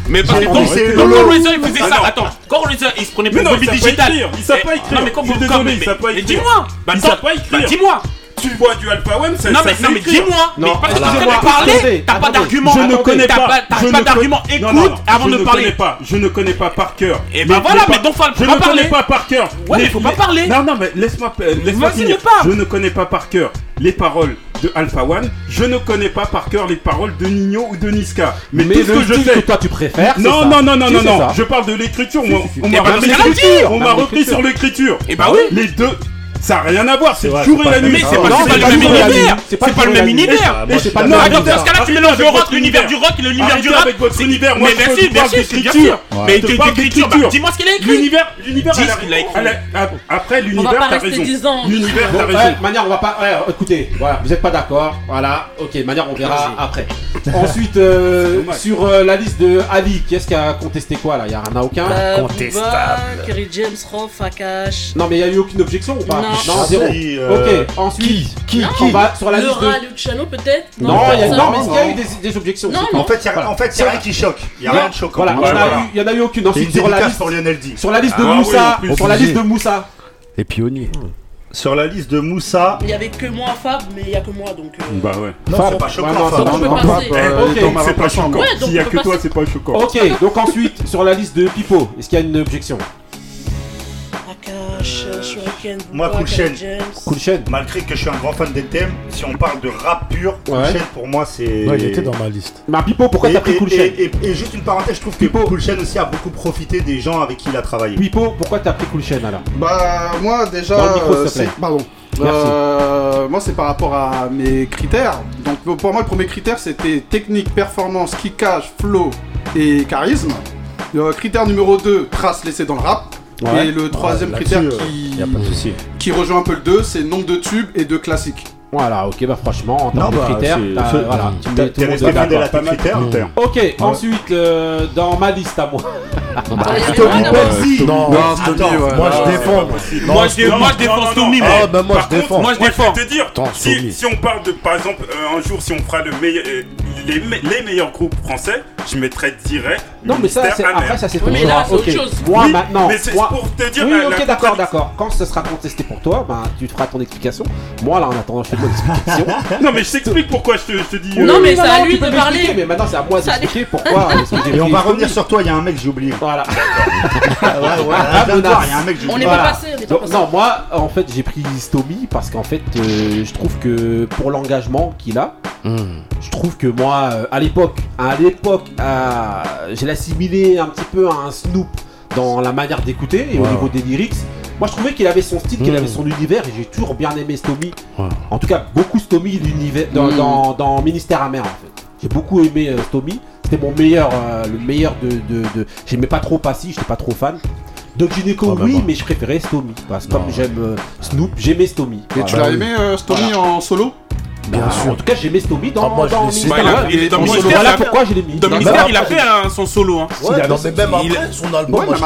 Mais parce que quand bah, il faisait ça, attends, quand Rizzo, il se prenait pour digital. Non, mais quand vous. Mais dis-moi. Bah, dis-moi tu vois du Alpha One, ça, non, mais, non, mais dis-moi, parce que tu as parlé, t'as pas d'argument. Je ne connais pas. T'as pas. Écoute avant de parler. Je ne connais pas par cœur. Eh Et ben voilà, mais donc faut pas parler. Je ne connais pas par cœur. Ouais, mais faut pas parler. Non, non, mais laisse-moi finir. Je ne connais pas par cœur les paroles de Alpha One. Je ne connais pas par cœur les paroles de Nino ou de Niska. Mais, mais tout ce que je sais. que toi tu préfères. Non, non, non, non, non, non. Je parle de l'écriture. On m'a eh ben, repris sur l'écriture. Et eh bah ben oui. Les deux. Ça n'a rien à voir, c'est le jour et la nuit. Mais c'est pas le même univers. Ah, c'est pas le même univers. C'est pas le même univers. Dans ce cas-là, tu mélanges le rock, l'univers du rock et l'univers ah, du rap. avec votre univers. Mais bien sûr, bien sûr. Mais bah, d'écriture, dis-moi ce qu'il a écrit. L'univers, l'univers, après l'univers, t'as raison. L'univers, t'as raison. Manière, on va pas. Écoutez, voilà, vous êtes pas d'accord. Voilà, ok, manière, on verra après. Ensuite, euh, sur euh, la liste de Ali, qu'est-ce qui a contesté quoi là? Il y en a aucun. Contestable. Kerry James, Roth, Akash. Non, mais il y a eu aucune objection ou pas non, non ah zéro. Euh... Ok, ensuite, qui, qui, non, on va sur la liste. Le Luciano peut-être Non, non, il y a, non, mais il y a eu des, des objections. Non, non. En fait, il voilà. en fait, c'est rien qui choque. Il n'y a rien de choquant. Voilà, voilà. il n'y en a eu aucune. Ensuite, sur la liste, pour Lionel D. Sur la liste de ah Moussa. Sur la liste de Moussa. Et pionnier sur la liste de Moussa. Il y avait que moi Fab, mais il y a que moi donc. Euh... Bah ouais. Non, c'est pas choquant. Bah non, non, Fab. Euh, eh, ok, c'est pas choquant. S'il ouais, y a que passer. toi, c'est pas choquant. Ok, donc ensuite sur la liste de Pipo, est-ce qu'il y a une objection? Moi, Coolchen, Coolchen, malgré que je suis un grand fan des thèmes, si on parle de rap pur, ouais. Coolchen pour moi c'est. Ouais, il était dans ma liste. Mais Pipo, pourquoi t'as pris Cool Shen et, juste une parenthèse, je trouve Pipo. Cool Coolchen aussi a beaucoup profité des gens avec qui il a travaillé. Pipo, pourquoi t'as pris Cool Shen alors? Bah, moi déjà. Le micro, euh. Pardon. Euh, moi, c'est par rapport à mes critères. Donc, pour moi, le premier critère, c'était technique, performance, kickage, flow et charisme. Euh, critère numéro 2, trace laissée dans le rap. Et le troisième ah, critère euh, qui... Rejoint un peu le 2, c'est nombre de tubes et de classiques. Voilà, ok, bah franchement, en termes de bah, critères, voilà, tu resté Ok, ensuite, euh, dans ma liste à moi. Non, Non, c'est Tommy, ouais. moi je défends. Moi, je, dé- moi, je Tommy, mais. Ah, bah, moi, je défends. Moi, je Moi, je défends. te dire, si, on parle de, par exemple, euh, un jour, si on fera les meilleurs groupes français, je mettrais direct. Non, mais ça, c'est, après, ça c'est Oui, ton mais choix. là, c'est autre Ok. chose. Moi, Oui, maintenant. mais c'est moi- pour te dire Oui, la- ok, d'accord, d'accord. Quand ce sera contesté pour toi, bah, tu feras ton explication. Moi, là, en attendant, je fais mon explication. Non, mais je t'explique pourquoi je te, je te dis. Non, euh, mais c'est à non, lui de parler. Mais maintenant, c'est à moi d'expliquer pourquoi. que j'ai Et on pris va Stomy. revenir sur toi, il y a un mec, j'ai oublié. Voilà. Ah ouais, ouais, Ah, viens de menace. voir, il y a j'ai Je l'ai assimilé un petit peu à un Snoop dans la manière d'écouter et au niveau des lyrics. Moi, je trouvais qu'il avait son style, qu'il hmm. avait son univers, et j'ai toujours bien aimé Stomy. En tout cas, beaucoup Stomy hmm. dans, Ministère amer en fait. J'ai beaucoup aimé euh, C'était mon meilleur, euh, le meilleur de. de. J'aimais pas trop Passy, j'étais pas trop fan. Doc Gynéco, bah, oui, bah. mais je préférais Stomy. Parce que j'aime euh, Snoop, j'aimais Stomy. Et tu l'as bah, aimé, euh, Stomy, en solo? Bien ah, sûr. En tout cas, j'ai mis Stoby dans, ah, moi, bah, il, il, il, dans Mystère, Voilà pourquoi je l'ai mis. Dans bah, Mystère, bah, il a fait un, son solo. Hein. Il a mais même son album, moi.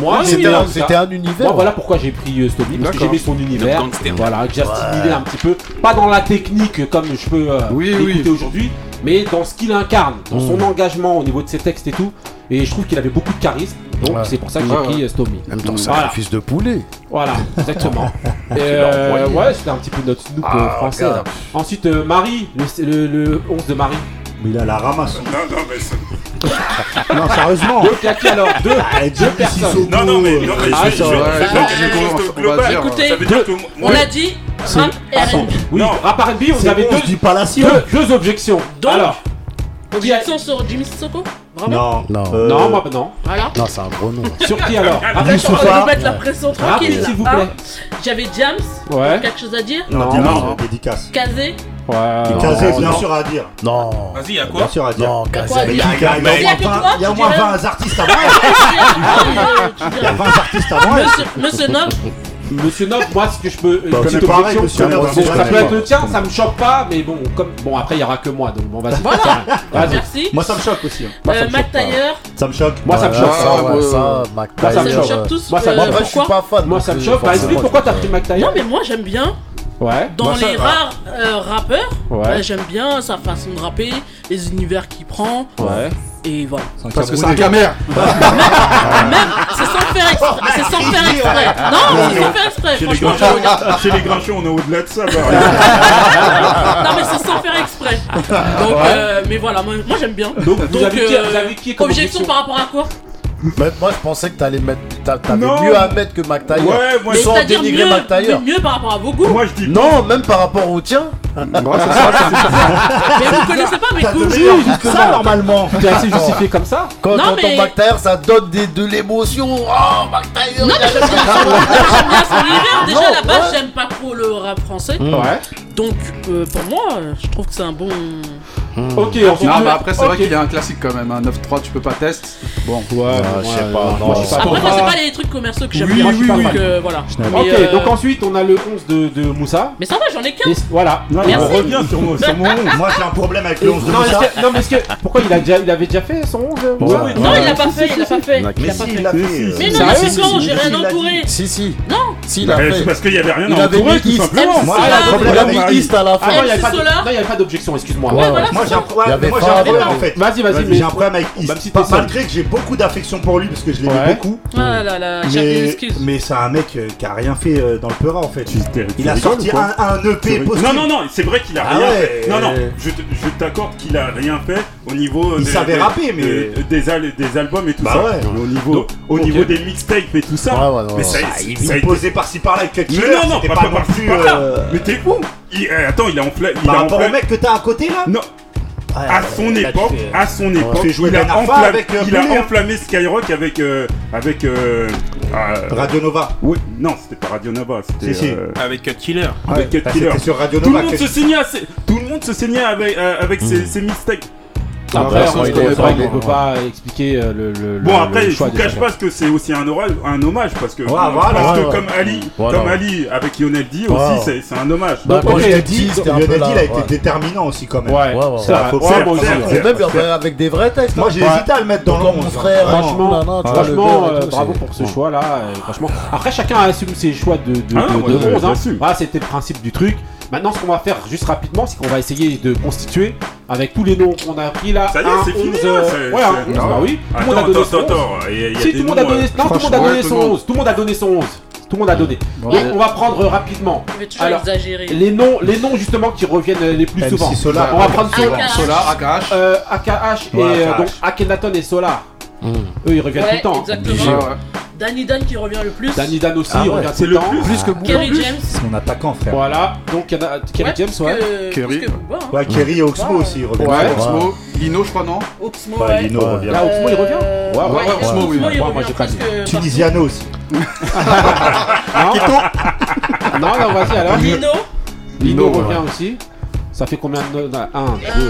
Moi, c'était un, univers. voilà pourquoi j'ai pris euh, Stoby, parce que j'aimais son univers. Voilà, j'ai assimilé un petit peu. Pas dans la technique comme je peux euh, l'écouter aujourd'hui, mais dans ce qu'il incarne, dans son hmm. engagement au niveau de ses textes et tout. Et je trouve qu'il avait beaucoup de charisme. Donc c'est pour ça que j'ai pris ouais. Euh, en même temps, c'est voilà. un fils de poulet. Voilà, exactement. Euh, ouais, c'était un petit peu notre snoop euh, ah, français. Hein. Ensuite, Marie, le, le, 11 de Marie. Mais il a la ramasse. Non, non, mais c'est... non, sérieusement. Deux claqués alors. Deux, ah, deux personnes. Non, non, mais, non, mais ah, je, je, je, je, je, je, je, je, je, je, Rap Attends, hein oui. Non, rap R&B, on avait bon, deux, dit pas la deux, deux objections. Donc, Alors, objection sur Jimmy Sissoko Vraiment Non, non. Non, non. Alors bah, Non, c'est un gros nom. sur qui alors Après, on va nous mettre la pression tranquille. s'il vous hein. plaît. J'avais James. Ouais. Quelque chose à dire Non, non. non. Dédicace. Kazé. Ouais. Kazé, bien sûr à dire. Non. Vas-y, il quoi Bien sûr à dire. Non, Kazé. Il y a au moins 20 artistes à moi. Il y a 20 artistes à moi. Monsieur Nob Monsieur Nob, moi, ce que je peux. Euh, bah, c'est pareil, ça peut être le tien, ça me choque pas, mais bon, comme. Bon, après, il y aura que moi, donc bon, vas-y. Vas-y. Bah, merci. Moi ça me choque aussi. hein. Euh, moi, Euh, me Ça me choque. Moi, ça me choque. ça, ouais, euh, ça, Moi, ça me choque. tous. Moi, ça me euh, Bon, après, je suis pas fan. Moi, ça me choque. Bah, explique pourquoi t'as pris Non, mais moi j'aime bien. Ouais. Dans bah, les rares rappeurs, j'aime bien sa façon de rapper, les univers qu'il prend. Ouais. Et voilà. Parce que c'est un camère Même, c'est sans faire exprès. Ah, c'est sans faire exprès. Non, c'est sans faire exprès. Chez les grinchons, chez on est au-delà de ça. non, mais c'est sans faire exprès. Donc, euh, mais voilà, moi, j'aime bien. Donc, Donc vous, euh, objection par rapport à quoi? Moi, je pensais que t'allais mettre. T'avais mieux à mettre que McTayer. Ouais, moi, sans dénigrer McTayer. mieux par rapport à vos goûts. Moi, je dis. Non, même par rapport au tien. Mais vous connaissez pas mes goûts. Ça, normalement. Tu as assez justifié comme ça. Quand on entend McTayer, ça donne de l'émotion. Oh, McTayer. Non, mais j'aime bien son univers. Déjà, à la base, j'aime pas trop le rap français. Ouais. Donc, euh, pour moi, je trouve que c'est un bon. Mmh. Ok, ah, on. Non, mais bah, après, c'est vrai qu'il y a un classique quand même. Hein. Un 9-3, tu peux pas test. Bon, ouais, je sais pas. Après, moi, c'est pas les trucs commerciaux que j'aime bien. Donc, euh, voilà. Ok, euh, donc ensuite, on a le 11 de Moussa. Mais ça va, j'en ai qu'un. Voilà. On revient sur mon 11. Moi, j'ai un problème avec le 11 de Moussa. Non, mais pourquoi il avait déjà fait son 11 Non, il l'a pas fait. Il l'a pas fait. Mais si, il l'a fait. Mais non, mais c'est quand J'ai rien entouré. Si, si. Non. Si, il a fait. C'est parce qu'il y avait rien entouré, tout simplement. Ah, moi, ah, il a un problème à la fin. Il n'y avait pas d'objection, excuse-moi. Moi, j'ai un moi j'ai un problème en fait. Vas-y, vas-y. J'ai un problème avec East. Malgré que j'ai beaucoup d'affection pour lui parce que je l'aimais ouais. beaucoup. Mais, c'est un mec euh, qui a rien fait euh, dans le Pera en fait. Il a sorti un, un, EP Non, non, non, c'est vrai qu'il a ah rien fait. Non, non, je, t'accorde qu'il a rien fait au niveau. Il des, savait rapper, mais. Des, des, albums et tout bah ça. Au niveau, au niveau des mixtapes et tout ça. Mais ça, bah, il posé par-ci par-là avec Mais non, non, pas, plus. Euh, mais t'es fou eh, Attends, il a enflé. Par rapport au mec que t'as à côté là? Non à son époque, à son époque, il a, enflammé, Skyrock avec euh, avec euh, euh, Radio Nova. Oui, non, c'était pas Radio Nova, c'était avec Cut Killer. Avec Killer. sur Radio Nova. Tout le monde se saignait, avec, avec ses, mistakes. Ah, après, on, ne peut pas expliquer euh, le, Bon, après, le choix je vous cache pas que c'est aussi un, hommage, parce que, comme Ali, comme Ali avec Lionel D aussi, c'est un hommage. Bah, Donc, Lionel D, il a été déterminant aussi, quand même. Ouais, ouais, même avec des vrais textes. Moi, hein. j'ai hésité à le mettre dans mon frère. Franchement, euh, bravo pour ce choix-là. Après, chacun assume ses choix de bronze. Ah hein. C'était le principe du truc. Maintenant, ce qu'on va faire juste rapidement, c'est qu'on va essayer de constituer avec tous les noms qu'on a pris là. Ça y est, c'est fini. Ouais, oui. Tout le monde a donné son 11. Tout le monde a donné son 11. Tout le monde a donné son 11. Tout le monde a donné. On va prendre rapidement. Alors. Les noms, les noms justement qui reviennent les plus souvent. Solar, on va prendre Solar, AKH, euh, AKH et euh, ouais, AKH. donc et Solar. Eux, ils reviennent tout le temps. Danny Dan qui revient le plus. Danny Dan aussi, ah il ouais, tout le temps. plus. Que Kerry James. C'est mon attaquant, frère. Voilà, donc il y a Kerry James, ouais. Kerry. Hein. Ouais, Kerry et Oxmo aussi, ils reviennent. Ouais, Oxmo, Lino, je crois, non Oxmo, Ouais, Là, euh, ah, Oxmo, il revient Ouais, ouais, Oxmo, oui. Moi, j'ai pas dit. Tunisiano aussi. Non, non, vas-y alors. Lino, Lino, revient aussi. Ça fait combien de. 1,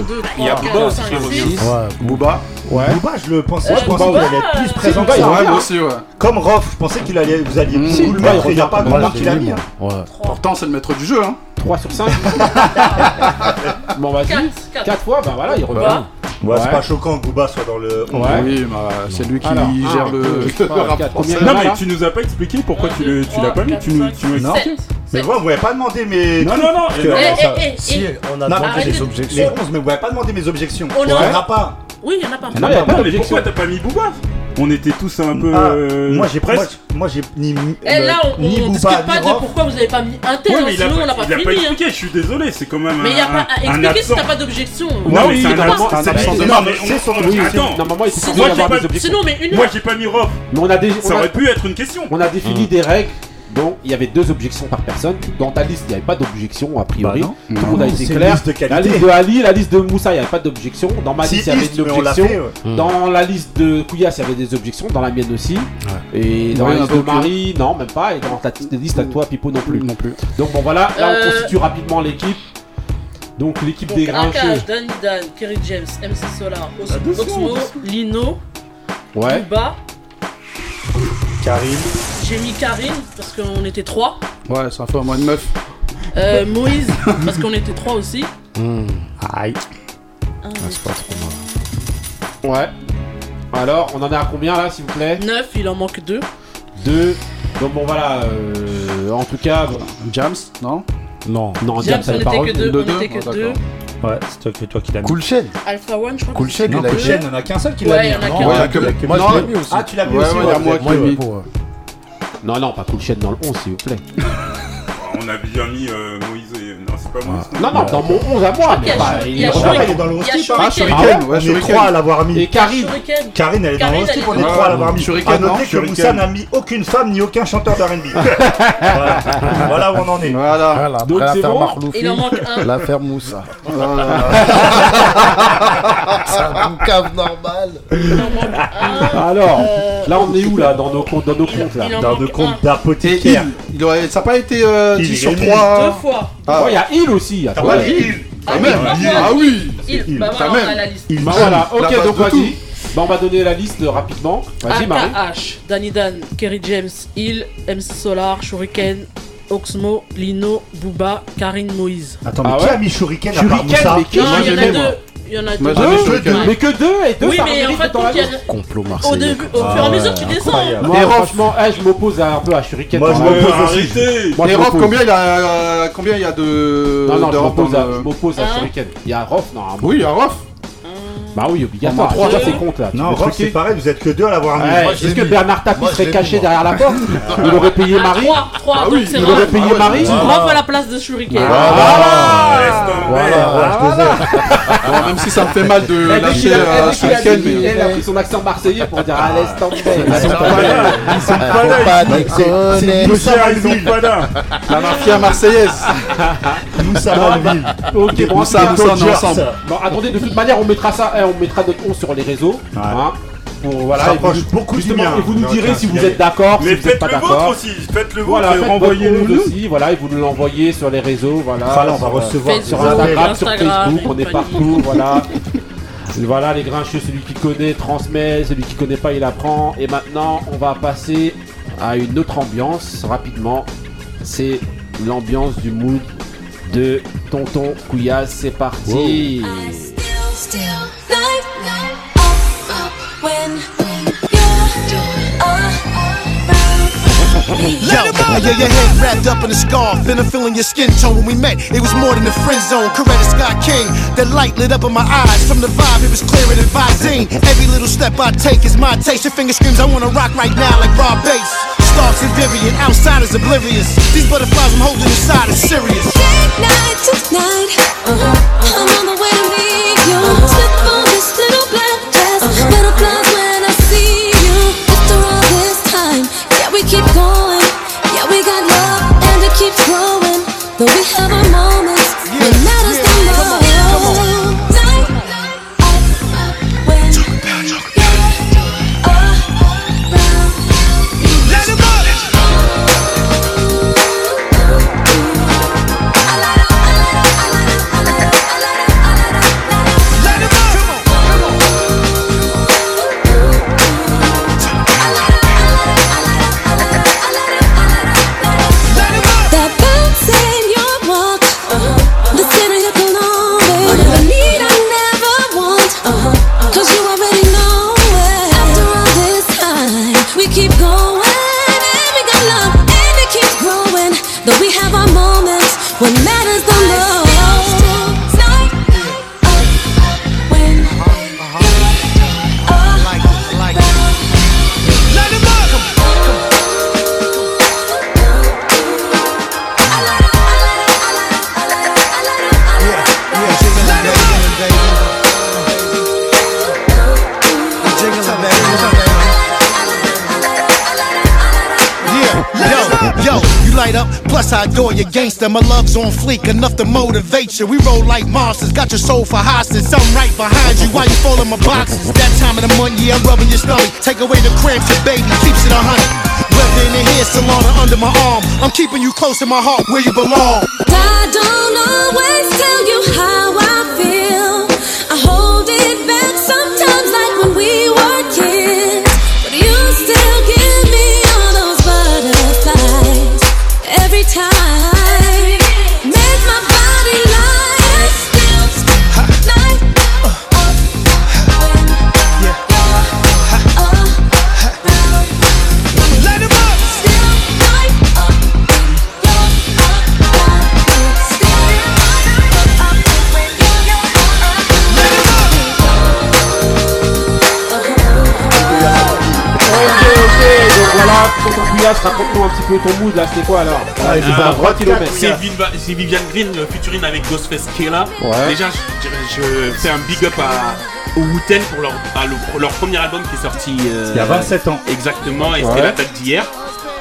2, Il y a Booba aussi qui est revenu. Booba Ouais. Booba, je le pensais, je pensais qu'il allait être plus présent que aussi. Comme Rof, je pensais qu'il allait. Vous alliez mm. le mettre, il n'y a pas grand qu'il a mis. Hein. Hein. Pourtant, c'est le maître du jeu, hein. 3 sur 5. bon, vas-y. 4 fois, ben voilà, il revient. Ouais, C'est pas choquant que Booba soit dans le. Oui, bah, c'est lui qui gère le. Non, mais tu nous as pas expliqué pourquoi tu l'as pas mis. Tu nous. Mais vous, vous m'avez pas demandé mes. Non, non, non, non, non, eh, eh, eh, on a demandé des de- Les objections. 11, mais vous m'avez pas demandé mes objections. On en- aura pas. Oui, il y en a pas. Ah ah, mais pourquoi t'as pas mis Booba On était tous un peu. Ah, euh, Moi j'ai presque. moi, j'ai ni Et là, on, ni on Booba, discute pas de pourquoi vous avez pas mis un tel, Ouais, hein, mais sinon on n'a pas, pas, il a pas fini. hein. je suis désolé, c'est quand même. Mais il n'y a pas à expliquer si t'as pas d'objection. Non, mais c'est un absent- c'est un absent de Non, mais on- c'est son Oui, objectif. c'est- Attends. normalement, il faut Sinon, avoir des pas- objections. Sinon, mais une Moi j'ai pas mis Rof, Mais on a, dé- on ça aurait pu être une question. on a défini hum. des règles dont il y avait deux objections par personne. Dans ta liste, il n'y avait pas d'objection a priori. Tout le monde a été clair. La liste de Ali, la liste de Moussa, il n'y avait pas d'objection. Dans ma liste, il y avait une objection. Dans la liste de Kouyas, il y avait des objections. Dans la mienne aussi. Et dans la liste de Marie, non, même pas. Et dans ta liste à toi, Pipo, non plus. Non plus. Donc bon, voilà, là on euh, constitue rapidement l'équipe. Donc l'équipe des grincheux. Danny Dan, Kerry James, MC Solar, Osmo, Lino, ouais. Karine. J'ai mis Karine parce qu'on était trois. Ouais, ça fait un mois de meuf. Euh, Moïse parce qu'on était trois aussi. Hmm. Aïe. Ah, c'est pas trop mal. Ouais. Alors, on en est à combien là, s'il vous plaît? 9, il en manque 2. 2. Donc bon, voilà. Euh, en tout cas, Jams, non? Non, non, Diable, ça n'était que deux. On n'était que ah, deux. Ouais, c'est toi qui l'as mis. Cool Chain Alpha One, je crois. Cool Chain, il n'y en a qu'un seul qui l'a mis. Ouais, il y en a qu'un. Moi, je l'ai mis aussi. Ah, tu l'as mis aussi Moi, moi, Non, non, pas Cool Chain dans le 11, s'il vous plaît. Bah, on a bien mis euh, ah. Non, non, dans mon 11 à moi, mais il est dans le roster. Ah, Shuriken, ouais, Shuriken. trois à l'avoir mis. Et Karine. Karine, elle est dans le roster, on est trois à l'avoir mis. Shuriken, noter que Moussa n'a mis aucune femme ni aucun chanteur d'R&B. Voilà où on en est. Voilà. Ah, Donc c'est bon. Il en manque un. L'affaire Moussa. C'est un cave normal. Alors, là, on est où, là, dans nos comptes, dans nos comptes, là Dans nos comptes d'apothécaire. Ça n'a pas été euh, 10 sur 3. Hein Deux fois. Ah il y a il aussi. T'as pas dit il même. Ah oui. Il. Bah voilà, Il. Voilà. Ok, donc vas-y. Bah on va donner la liste rapidement. Vas-y Marie. H, Danny Dan, Kerry James, Hill, MC Solar, Shuriken, Oxmo, Lino, Booba, Karine Moïse. Attends, mais ah qui a mis Shuriken à part Moussa Moi, j'ai même. Il y en a deux. Mais, que deux mais que deux et deux Oui, mais en a... complot marseillais. Au, fur et à mesure, tu ah, descends. Moi, franchement, eh, je m'oppose un peu à Shuriken. Moi, je m'oppose et combien il y a euh, combien il y a de Non, non, je m'oppose à hein Shuriken. Il y a Rof, non Oui, il y a Rof. Bah oui, obligatoire. Trois, c'est compte là. Non, Rock, c'est pareil, vous êtes que deux à l'avoir mis. Est-ce que Bernard Tapie serait caché derrière la porte ah Il aurait payé Marie Trois, ah oui, Il aurait payé Marie Rock à la place de Shuriken. Ah, voilà Même si ça me fait mal de lâcher euh, Shuriken. Il a pris son accent marseillais pour dire à laisse tomber. Ils sont pas là. Ils sont pas là. C'est nous ça là. La mafia marseillaise. Nous ça Ok, bon, nous sommes ensemble. Bon, attendez, de toute manière, on mettra ça euh, on mettra notre on sur les réseaux. Hein, pour, voilà, et vous, beaucoup et vous nous direz si vous êtes d'accord, si vous n'êtes pas aussi, faites le voilà, vôtre, renvoyez-nous aussi, voilà, et vous nous l'envoyez sur les réseaux, voilà. On va euh, recevoir sur Instagram, sur Facebook, on est partout, voilà. Voilà les grincheux, celui qui connaît transmet, celui qui connaît pas il apprend. Et maintenant on va passer à une autre ambiance rapidement. C'est l'ambiance du mood de Tonton Couillaz. C'est parti. Still like up, up when Yo, now yeah, your head wrapped up in a scarf, and I'm feeling your skin tone when we met. It was more than a friend zone. Coretta Scott King, that light lit up in my eyes. From the vibe, it was clearer than Visine. Every little step I take is my taste. Your finger screams, I wanna rock right now like Rob Bass. Starks and Vivian, outsiders oblivious. These butterflies I'm holding inside is serious. Late night tonight, uh -huh. Uh-huh. I'm on the way to meet you. Uh -huh. Slip on this little black dress, uh -huh. butterflies when I see you. After all this time, yeah we keep going, yeah we got love and it keeps growing, Though we have a moment. Your gangster. My love's on fleek, enough to motivate you. We roll like monsters, got your soul for hostage. I'm right behind you while you folding my boxes. That time of the month, yeah, I'm rubbing your stomach. Take away the cramps, your baby keeps it a hundred. Whether in the hair salon or under my arm, I'm keeping you close to my heart where you belong. I don't always tell you how Couillasse, raconte-nous un petit peu ton mood là, c'était quoi alors Ah, c'est à 3 km. C'est Viva- c'est Viviane Green, le featuring avec Ghostface Killah. Ouais. Déjà, je, fais un big up à, au Wu-Tang pour leur, à le- pour leur premier album qui est sorti. euh, Il y a 27 ans. Exactement, et Ouais. c'était la date d'hier.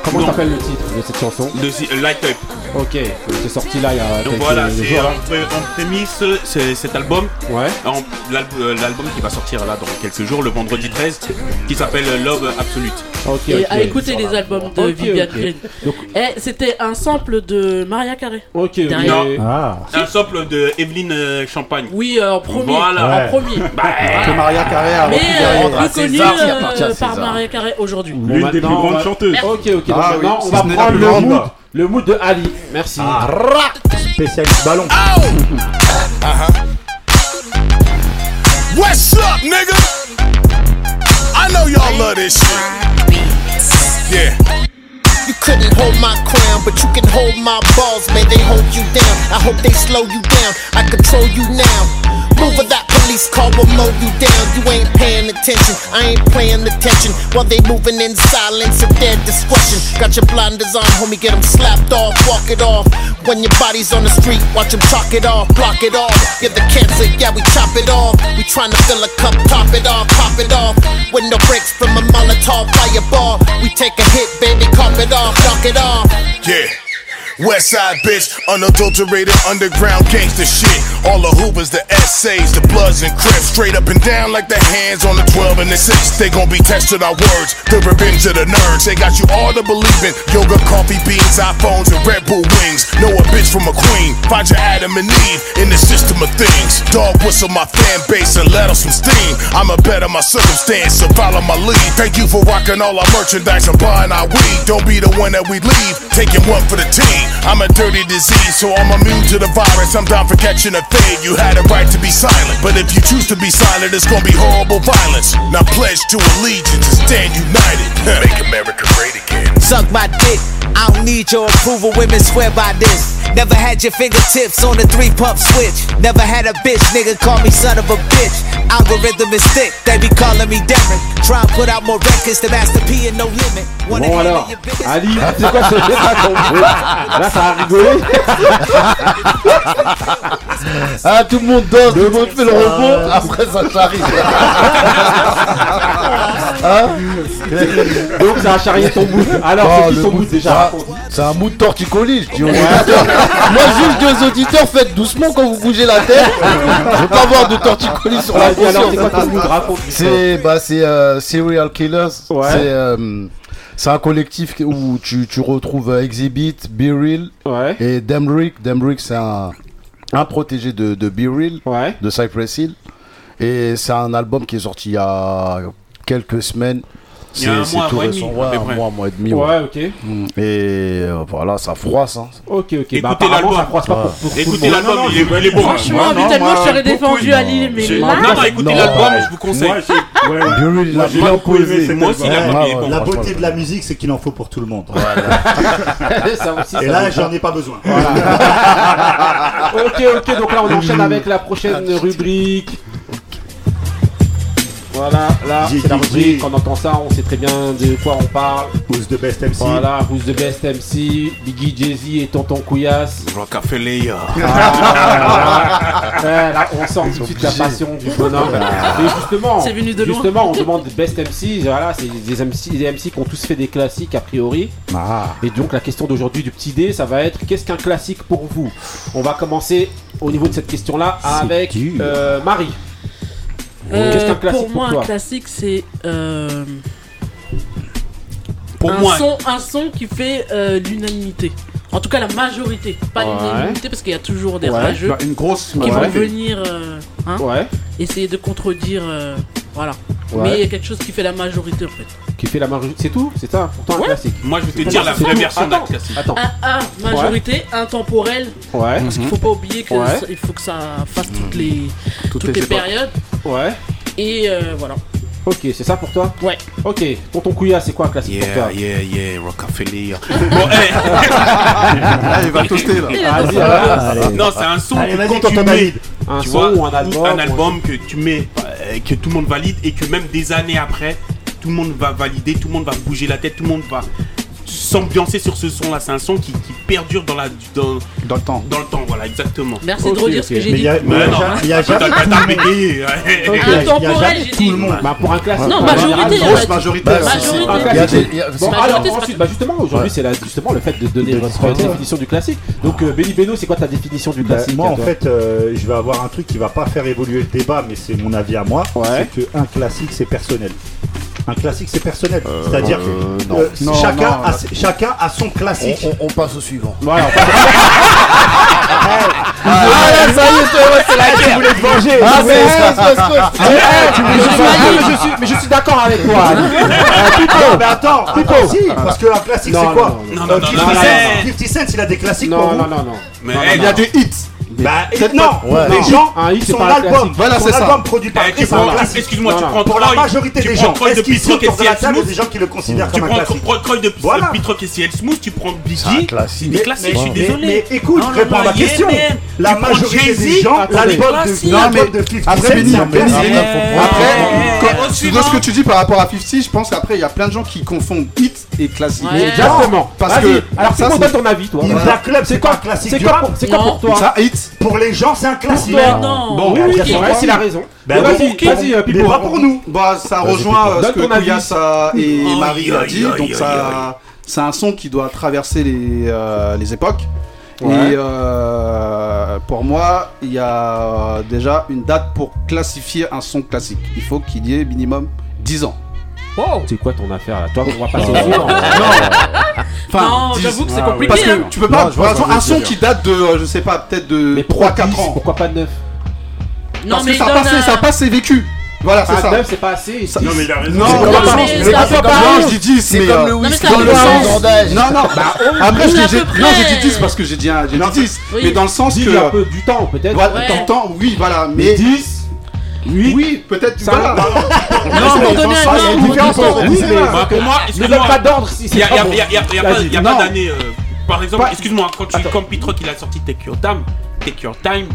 Comment Donc, t'appelles le titre de cette chanson? de Light Up. Ok, c'est sorti là il y a Donc quelques voilà, jours. c'est en, pré- en prémisse, c'est cet album. Ouais. Euh, L'album qui va sortir là dans quelques jours, le vendredi 13, qui s'appelle Love Absolute. Ok, Et à écouter les albums de Ok, Viviane ok. Green. Donc- Et c'était un sample de Maria Carré. Ok. Non, Ah. un sample de Evelyne euh, Champagne. Oui, euh, en premier. Voilà. En premier. Bah, Que Maria Carré a Mais euh, euh, à par. Maria Carré aujourd'hui. L'une des plus grandes chanteuses. Ok, ok, donc Ah maintenant on va prendre le mood, le mood de Ali. Merci. Spécialiste ballon. What's up, nigga? I know y'all love this shit. Yeah. You couldn't hold my crown, but you can hold my balls, man. They hold you down. I hope they slow you down. I control you now. Move that police car will mow you down. You ain't paying attention. I ain't playing attention while they moving in silence at their discretion. Got your blinders on, homie. Get them slapped off, walk it off. When your body's on the street, watch them chalk it off, block it off. You're the cancer, yeah, we chop it off. We tryna fill a cup, top it off, pop it off. No breaks from a Molotov fireball. We take a hit, baby, cop it off, knock it off. Yeah. West side bitch, unadulterated underground gangster shit. All the hoovers, the essays, the bloods and crips, straight up and down like the hands on the 12 and the 6. They gon' be tested our words, the revenge of the nerds. They got you all to believing yoga, coffee beans, iPhones, and Red Bull wings. Know a bitch from a queen, find your Adam and Eve in the system of things. Dog whistle my fan base and let off some steam. I'm a better my circumstance, so follow my lead. Thank you for rocking all our merchandise and buying our weed. Don't be the one that we leave, taking one for the team. I'm a dirty disease, so I'm immune to the virus. I'm down for catching a fade. You had a right to be silent, but if you choose to be silent, it's gonna be horrible violence. Now pledge to allegiance and stand united. Make America great again. Suck my dick. I don't need your approval. Women swear by this. Never had your fingertips on a three pump switch. Never had a bitch, nigga call me son of a bitch. Algorithm is thick, they be calling me Derek. Try and put out more records than Master P and No Limit. Wanna bon alors, Ali, c'est quoi ce jeu Là, ça a rigolé. ah, tout le monde danse, tout le monde fait le ah. robot, après ça charrie. Hein Donc ça a charrié ton bout. Alors, c'est son bout déjà C'est un bout de torticolis, je dis. Moi, juste deux auditeurs, faites doucement quand vous bougez la tête. Je veux pas avoir de torticolis sur la conscience. C'est bah, c'est euh, Serial Killers. Ouais. C'est euh, c'est un collectif où tu, tu retrouves euh, Exhibit, Be Real et Demrick. Demrick, c'est un, un protégé de, de Be Real, de Cypress Hill. Et c'est un album qui est sorti il y a quelques semaines. C'est ouais, un mois, mois et demi. Ouais, ok. Mm. Et euh, voilà, ça froisse. Hein. Ok, ok. Bah, écoutez l'album. Ça froisse pas Écoutez l'album, il, est, il est bon. Hein. Franchement, je serais défendu à Lille, mais là. Non, non, écoutez l'album, je vous conseille. J'ai beaucoup aimé. Moi aussi. Ah, la beauté de la musique, c'est qu'il en faut pour tout le monde. Et là, j'en ai pas besoin. Ok, ok. Donc là, on enchaîne avec la prochaine rubrique. Voilà, là, c'est la rubrique. Quand on entend ça, on sait très bien de quoi on parle. Who's the best MC Voilà, who's the best MC Biggie, Jay-Z et Tonton Couillasse. Rockefeller. Ah, eh, là, on sent tout de suite la passion du bonhomme. Bah. Mais justement, venu de justement, on demande best MC. Voilà, c'est des MC, des MC qui ont tous fait des classiques a priori. Ah. Et donc, la question d'aujourd'hui du petit dé, ça va être qu'est-ce qu'un classique pour vous? On va commencer au niveau de cette question-là avec euh, Marie. Euh, pour, pour moi, un classique, c'est. Euh, un. Son, un son qui fait euh, l'unanimité. En tout cas, la majorité. Pas l'unanimité, parce qu'il y a toujours des ouais. rageux bah, qui vont venir hein, essayer de contredire. voilà. Mais il y a quelque chose qui fait la majorité en fait. Qui fait la majorité C'est tout? C'est ça? Pourtant un classique. Moi je vais te dire la vraie version d'un classique. Attends. Un, majorité, intemporelle. Parce qu'il mhm. faut pas oublier qu'il faut que ça fasse toutes mhm. les, toutes, les, périodes. Ouais. Et euh, voilà. Ok, c'est ça pour toi Ouais. Ok, pour ton couilla, c'est quoi un classique yeah, pour toi Yeah, yeah, Rockefeller. bon, hey ah, il va toaster là. Vas-y, Non, c'est un son que tu mets, un tu son vois, un album, que tu mets, euh, que tout le monde valide et que même des années après, tout le monde va valider, tout le monde va bouger la tête, tout le monde va s'ambiancer sur ce son là. C'est un son qui, perdure dans, la, dans, dans, le temps. Dans le temps, voilà, exactement. Merci de redire ce que j'ai dit. Mais non, il y a jamais. Intemporel, ah, j'ai dit. Bah, pour un classique. Non, majorité. Grosse majorité. Majorité. Bah, justement, aujourd'hui, c'est justement le fait de donner votre définition du classique. Donc, euh, Béli Beno, c'est quoi ta définition du bah, classique Moi, en fait, euh, je vais avoir un truc qui va pas faire évoluer le débat, mais c'est mon avis à moi. C'est qu'un classique, c'est personnel. Un classique, c'est personnel. Euh, C'est-à-dire euh, que euh, chacun, a, chacun a son classique. On, on, on passe au suivant. Voilà. Ah, ah, ah, là, ah, ça y est, c'est la guerre. voulais te venger. Ah, c'est Mais je suis d'accord avec toi. Mais attends, Pipo. Bah, parce qu'un classique, c'est quoi 50 Cent, il a des classiques. Non, non, non. Il y a des hits. Bah, bah non, ouais. les gens, un hit, son pas album, voilà, son album ça. produit eh, par eh, Excuse-moi, tu prends pour la majorité des gens. Est-ce qu'ils sont autour la table des gens qui le considèrent comme un classique Tu prends Croy de Pitrock et CL Smooth, tu prends Biggie. Classique. Classique, je suis désolé. Mais écoute, réponds à ma question. La majorité des gens, l'album de 50 Après, après, de ce que tu dis par rapport à 50, je pense qu'après il y a plein de gens qui confondent hit et classique. Exactement. Parce que alors ça c'est ton avis toi. Club, c'est quoi un classique C'est quoi pour toi Ça hit pour les gens, c'est un classique. Mais non. Bon, il bah, a raison. Bah, vas-y, vas-y, Pipo. Pas pour nous. Bah, ça rejoint euh, ce que Kouyas et Marie a dit. Donc, ça, c'est un son qui doit traverser les, euh, époques. Et euh, pour moi, il y a déjà une date pour classifier un son classique. Il faut qu'il y ait minimum 10 ans. C'est quoi ton affaire là? Toi, on va passer. Non non, j'avoue que c'est ah, compliqué. Parce que hein. tu peux pas. un son qui date de, je sais pas, peut-être de 3-4 ans. Pourquoi pas 9 Non, mais ça passe, ça passe, c'est vécu. Voilà, c'est ah, ça. 9, c'est pas assez. Non, mais il a raison. Non, je dis 10, c'est comme euh, le dans le sens. Non, non, bah, après, non, j'ai dit 10 parce que j'ai dit un 10, mais dans le sens que. un peu du temps, peut-être. Voilà, temps, oui, voilà, mais 10. Oui, peut-être. Ça voilà. Non, mais pour il y a bah, moi, donne pas d'ordre si c'est pas Il n'y a pas d'année. Euh, par exemple, excuse-moi, quand tu comme Pitrock, il a sorti Take Your Time. Take Your Time.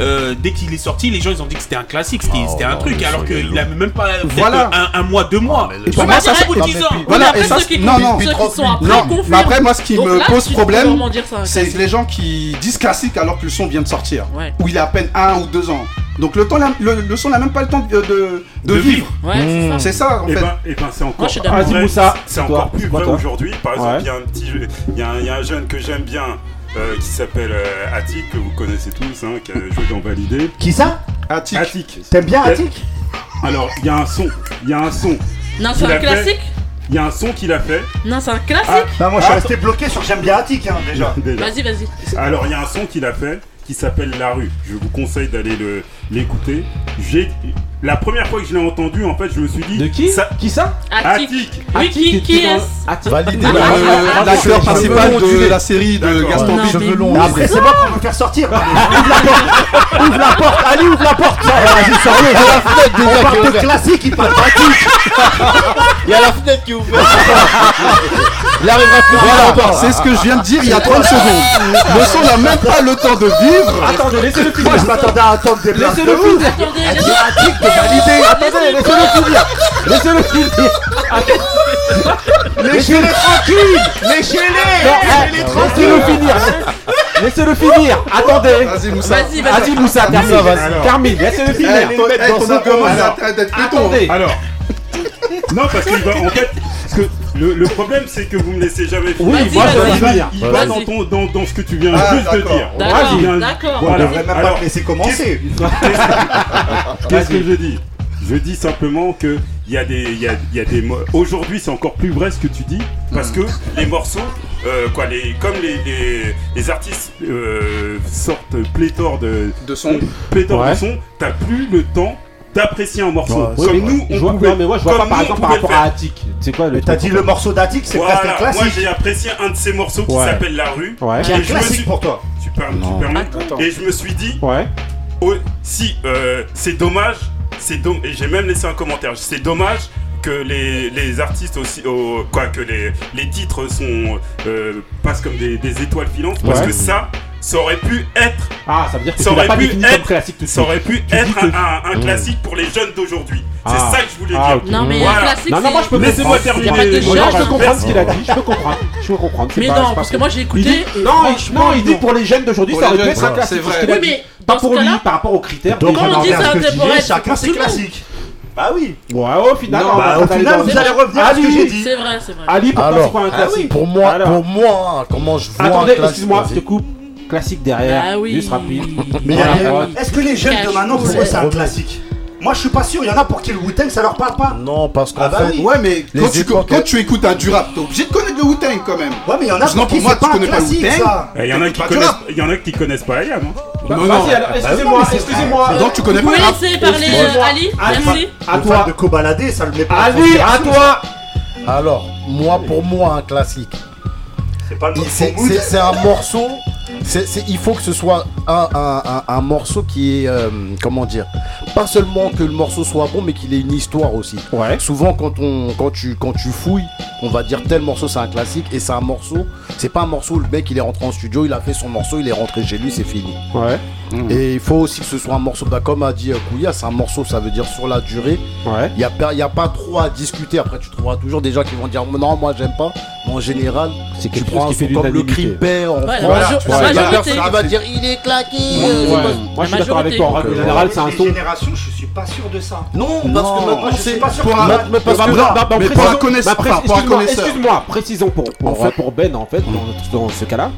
Euh, dès qu'il est sorti, les gens ils ont dit que c'était un classique, c'était ah, un truc, alors qu'il a même pas voilà. un, mois, deux mois. Ah, et ça 10 non, non, ceux qui sont après, non. Mais après, moi, ce qui me pose problème, c'est les gens qui disent classique alors que le son vient de sortir, ouais. où il a à peine un ou deux ans. Donc le temps, le, le son n'a même pas le temps de, de, vivre. Mmh. C'est ça. en et fait. Ben, eh ben, c'est encore. Encore plus vrai aujourd'hui. Par exemple, il y a un petit, y, a un jeune que j'aime bien. Euh, qui s'appelle euh, Attic, que vous connaissez tous, hein, qui a joué dans Validé. Qui ça? Attic. Attic. T'aimes bien Attic? Alors, il y a un son, il y a un son. Non, c'est un classique? Il y a un son qu'il a fait. Non, c'est un classique? Ah, moi je suis ah. resté bloqué sur J'aime bien Attic, hein, déjà. déjà. Vas-y, vas-y. Alors, il y a un son qu'il a fait qui s'appelle La Rue. Je vous conseille d'aller l'écouter. J'ai la première fois que je l'ai entendu, en fait, je me suis dit. De qui. Qui ça Attic. Oui, qui, qui est Validé l'acteur principal de la série de Gaston Bide. Cheveux. Après, c'est bon qu'on va faire sortir. Ouvre la porte. Ouvre la porte. Allez, ouvre la porte. Ah, On classique. Il y a la fenêtre qui est ouverte. Il arrivera plus Voilà, c'est ce que je viens de dire il y a 30 secondes. Le son n'a même pas le temps de vivre. Attendez, laissez-le finir. Moi, je m'attendais à attendre des places. Laissez-le finir. Attic de valider. Attendez, laissez-le finir. Laissez-le finir. Laissez-le tranquille. Laissez-les. Laissez-le finir. Laissez-le finir. Attendez. Vas-y, Moussa. Vas-y, Moussa, termine. Termine. Laissez-le finir. Attendez. Non, parce qu'il va bah, en fait. Parce que le, le problème, c'est que vous me laissez jamais finir. Oui, moi, je. Il va dans, ton, dans, dans ce que tu viens ah, juste de dire. D'accord. d'accord. Voilà. On devrait même Alors, pas te laisser commencer. Qu'est-ce que je dis? Je dis simplement qu'il y a des, y a, y a des. Aujourd'hui, c'est encore plus vrai ce que tu dis parce hmm. que les morceaux, euh, quoi, les, comme les, les, artistes euh, sortent pléthore de, de sons, pléthore de sons, t'as plus le temps d'apprécier un morceau. Comme nous, on pouvait, non, mais moi, je vois pas, par exemple par rapport à Attic. C'est quoi T'as dit le morceau d'Attic, c'est voilà, classique. Moi, j'ai apprécié un de ces morceaux qui s'appelle La Rue. Qui est un classique pour toi. Tu permets Et je me suis dit, oh, si, euh, c'est dommage c'est j'ai même laissé un commentaire. C'est dommage que les, les artistes aussi, quoi, que les, les titres sont euh, passent comme des, des étoiles filantes, parce que ça, ça aurait pu être. Ah, ça veut dire que ça aurait pu être comme classique. Ça aurait pu être un, classique pour les jeunes d'aujourd'hui. C'est ah. ça que je voulais ah, dire. Non mais un classique. Non, non, moi je peux laissez-moi terminer. Je peux comprendre ce qu'il a dit. Je peux comprendre. Mais non, parce que moi j'ai écouté. Non, non, il dit pour les jeunes d'aujourd'hui, ça aurait pu être un classique. C'est vrai. Pas pour lui, par rapport aux critères. Donc, quand on dit ça, c'est pour être. Chacun ses classiques. Bah oui. Ouais, au final, bah, vous allez revenir à ce que j'ai dit. C'est vrai, c'est vrai. Ali, pour Alors, c'est quoi un classique. Pour moi, pour moi, hein, comment je vois Attendez, excuse-moi, je te coupe. Classique derrière, bah juste rapide. Mais voilà, est-ce que les jeunes de maintenant, pour moi, c'est un classique? Moi, je suis pas sûr. Il y en a pour qui le Wu-Tang, ça leur parle pas. Non, parce qu'en Ah bah oui. Ouais, mais quand tu, écoutes un durap, t'es obligé de connaître le Wu-Tang quand même. Ouais, mais il y en a qui pour moi, tu pas connais pas le Il y en a qui Bah, tu connaissent, il y en a qui connaissent pas Ayam. hein. Vas-y, bah excusez-moi, excusez-moi. Donc tu connais pas pouvez le laisser parler Ali À toi. de Kobalade, ça le met pas. en Ali, à toi. Alors, moi, pour moi, un classique. C'est pas le c'est un morceau il faut que ce soit un, morceau qui est, euh, comment dire, pas seulement que le morceau soit bon, mais qu'il ait une histoire aussi. Ouais. Souvent, quand, on, quand, tu, quand tu fouilles, on va dire tel morceau c'est un classique et c'est un morceau, c'est pas un morceau, où le mec il est rentré en studio, il a fait son morceau, il est rentré chez lui, c'est fini. Ouais. Et il faut aussi que ce soit un morceau, bah, comme a dit euh, Kouya, c'est un morceau, ça veut dire sur la durée. Il n'y a, a pas trop à discuter. Après, tu trouveras toujours des gens qui vont dire oh, non, moi j'aime pas. Mais en général, c'est tu prends qui un comme le crime père en ouais, va dire il est claqué. Euh, moi je suis d'accord avec toi. En règle générale, c'est un son. génération, je suis pas sûr de ça. Non, parce que maintenant, je suis pas sûr que Excuse-moi, précisons pour Ben en fait, mm. dans ce cas-là,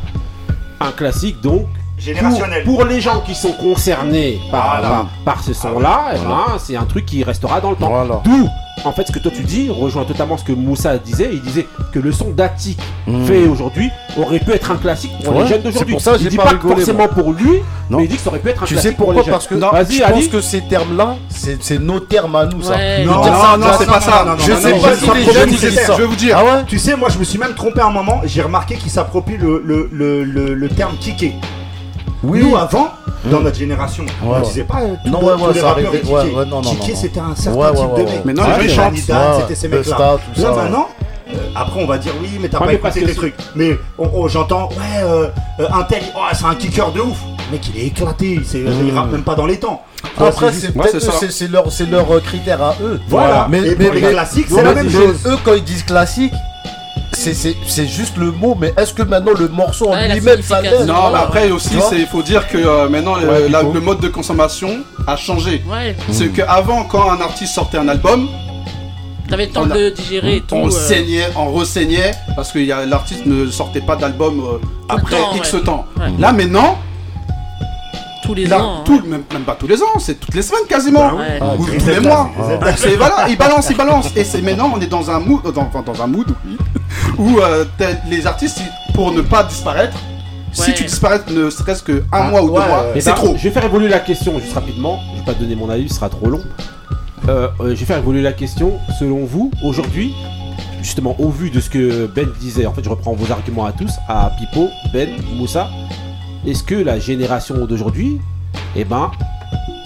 un classique donc Générationnel. Pour, les gens qui sont concernés par, par ce son-là, ah eh ben, c'est un truc qui restera dans le temps. Voilà. D'où, en fait, ce que toi tu dis rejoint totalement ce que Moussa disait. Il disait que le son d'Atik hmm. fait aujourd'hui aurait pu être un classique pour ouais. les jeunes d'aujourd'hui. Il dit pas, forcément pour lui, non. mais il dit que ça aurait pu être un tu classique. Tu sais pourquoi Parce que non, je Ali. pense que ces termes-là, c'est nos termes à nous. Non, non, non, c'est pas ça. Je sais pas si les jeunes disent ça. Je vais vous dire. Ah tu sais, moi, je me suis même trompé un moment. J'ai remarqué qu'il s'approprie le terme kické. Oui. Nous, avant, dans hmm. notre génération, on ne disait pas euh, tout non, ouais, ouais, les rappeurs Ouais, non, non, c'était un certain type de mec. Maintenant, les gens c'était ces mecs-là. Là, maintenant, euh, après, on va dire oui, mais t'as pas écouté des trucs. Mais oh, j'entends, ouais, euh, un tel, oh, c'est un kicker de ouf. Le mec, il est éclaté, il hmm. rappe même pas dans les temps. Après, c'est leur, leur critère à eux. Voilà, mais, les classiques, c'est la même chose. Eux, quand ils disent classique, c'est- c'est c'est juste le mot, mais est-ce que maintenant le morceau en lui-même laisse Non, mais après aussi, il faut dire que euh, maintenant le, Ouais, la- Pipo. le mode de consommation a changé. Ouais. C'est qu'avant, quand un artiste sortait un album, T'avais le temps on a- de digérer et tout. on euh, saignait, on ressaignait parce que y a- l'artiste ne sortait pas d'album euh, après temps, X ouais. temps. Ouais. Là maintenant, tous les ans. hein. tout, même, même pas tous les ans, c'est toutes les semaines quasiment, Bah ouais. ou Ah, tous les mois. C'est voilà, il balance, il balance. Et c'est maintenant on est dans un mood, dans, un mood oui, où euh, les artistes ils- pour ne pas disparaître. Si tu disparais ne serait-ce que un Ah, mois ou deux mois, c'est ben, trop. Je vais faire évoluer la question juste rapidement. Je vais pas donner mon avis, ce sera trop long. Euh, euh, je vais faire évoluer la question. Selon vous, aujourd'hui, justement, au vu de ce que Ben disait, en fait, je reprends vos arguments à tous, à Pipo, Ben, Moussa. Est-ce que la génération d'aujourd'hui, eh ben,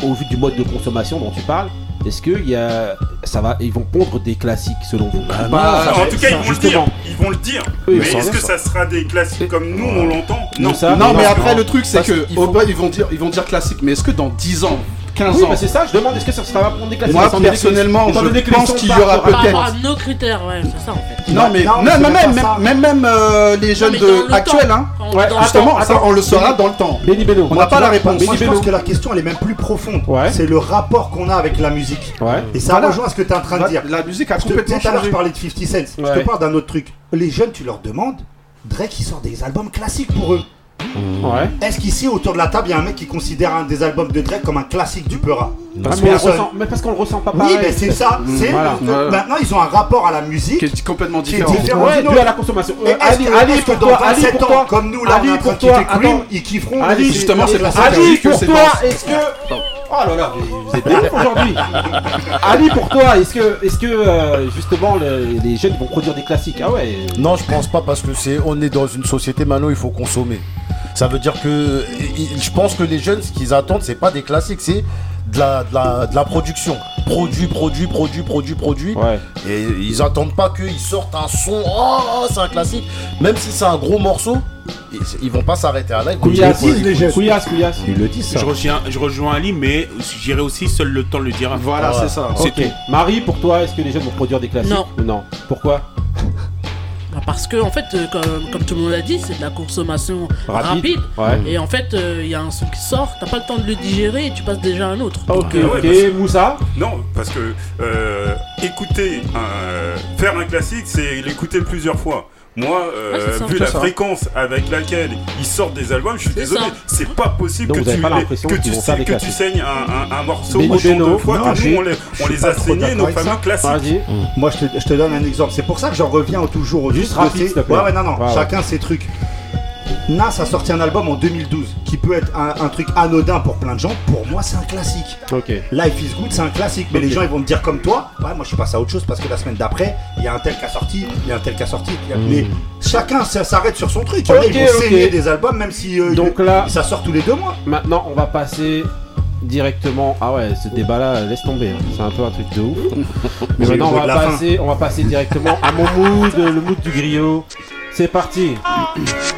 au vu du mode de consommation dont tu parles, est-ce que il y a, ça va, ils vont pondre des classiques selon vous? Bah, en tout cas, ils vont le dire. Ils vont le dire. Oui, mais est-ce que ça. ça sera des classiques comme nous on l'entend? Non, non, mais après le truc c'est que au bas ils vont dire ils vont dire classique, mais est-ce que dans 10 ans, 15 Oui, ans bah c'est ça, je demande est-ce que ça sera prendre des classiques Moi, personnellement, je les pense qu'il y aura Par peut-être- rapport à nos critères, ouais, c'est ça en fait. Non mais non, non, même même, même, même, euh, les jeunes de le actuels, hein. Le justement, ça on le saura dans le temps. Benny Beno. On n'a pas la réponse. Moi, je pense que la question elle est même plus profonde. C'est le rapport qu'on a avec la musique. Et ça Voilà. rejoint ce que tu es en train de dire. la musique a Je te- complètement Tout à l'heure, je changé. parlais de 50 Cent. Je Ouais. te parle d'un autre truc. Les jeunes, tu leur demandes, Drake il sort des albums classiques pour eux. Ouais. Est-ce qu'ici autour de la table, il y a un mec qui considère un des albums de Drake comme un classique du Peura Parce qu'on le ressent- mais parce qu'on le ressent pas Oui, pareil. mais c'est ça. C'est Voilà. le- Maintenant, ils ont un rapport à la musique qui est complètement qui est différent. différent Ouais, dû à la consommation. Et Euh, Ali- que, Ali, est-ce que pour dans toi, Ali, 27 pour ans, toi, comme nous, là, Ali, on pour toi, Cream, attends. ils kifferont. Ali, mais justement, c'est pour ça Ali, pour toi, est-ce que. Oh là là, vous êtes bien aujourd'hui. Ali, pour toi, est-ce que, est-ce que euh, justement le- les jeunes vont produire des classiques? Ah ouais. Non, je pense pas parce que c'est on est dans une société maintenant, il faut consommer. Ça veut dire que je pense que les jeunes ce qu'ils attendent c'est pas des classiques, c'est de la, de la, de la production. Produit, produit, produit, produit, produit. Et ils attendent pas qu'ils sortent un son, oh, c'est un classique. Même si c'est un gros morceau, ils, ils vont pas s'arrêter à là. ils vont Couillasse, dire, faut- les jeunes. Couillasse, couillasse. Ils le disent ça. Je rejoins, je rejoins Ali, mais j'irai aussi seul le temps le dira. Voilà, c'est ça. Marie, pour toi, est-ce que les jeunes vont produire des classiques Non. non Pourquoi? Parce que en fait, euh, comme, comme tout le monde l'a dit, c'est de la consommation Rapide. rapide. Ouais. Et en fait, euh, il y a un son qui sort, t'as pas le temps de le digérer et tu passes déjà à un autre. Ok, Donc, euh, ok. Moussa Non, parce que euh, écouter, un- faire un classique, c'est l'écouter plusieurs fois. Moi, euh, Ouais, vu la ça. fréquence avec laquelle ils sortent des albums, je suis désolé, c'est pas possible Donc que tu, pas que tu, sais- que tu saignes un, un- un morceau Benny autant de fois Non, que nous on les, on les a saignés, nos fameux classiques. Moi, je te, je te donne un exemple. C'est pour ça que j'en reviens toujours au Juste truc de rapide, ces- s'il te plaît. Ouais, ouais, non, non. Chacun ses trucs. Nas a sorti un album en 2012 qui peut être un, un truc anodin pour plein de gens. Pour moi, c'est un classique. Life is Good, c'est un classique. Mais les gens, ils vont me dire comme toi. Ouais, moi, je suis passé à autre chose parce que la semaine d'après, il y a un tel qui a sorti, il y a un tel qui a sorti. a- Mais chacun s'arrête sur son truc. Il y en a, Ok, ils vont saigner des albums, même si euh, Donc il- là- ça sort tous les deux mois. Maintenant, on va passer directement. Ah ouais, ce débat-là, laisse tomber. hein. C'est un peu un truc de ouf. Mais maintenant, on va passer, on va passer directement à mon mood, le mood du griot. C'est parti.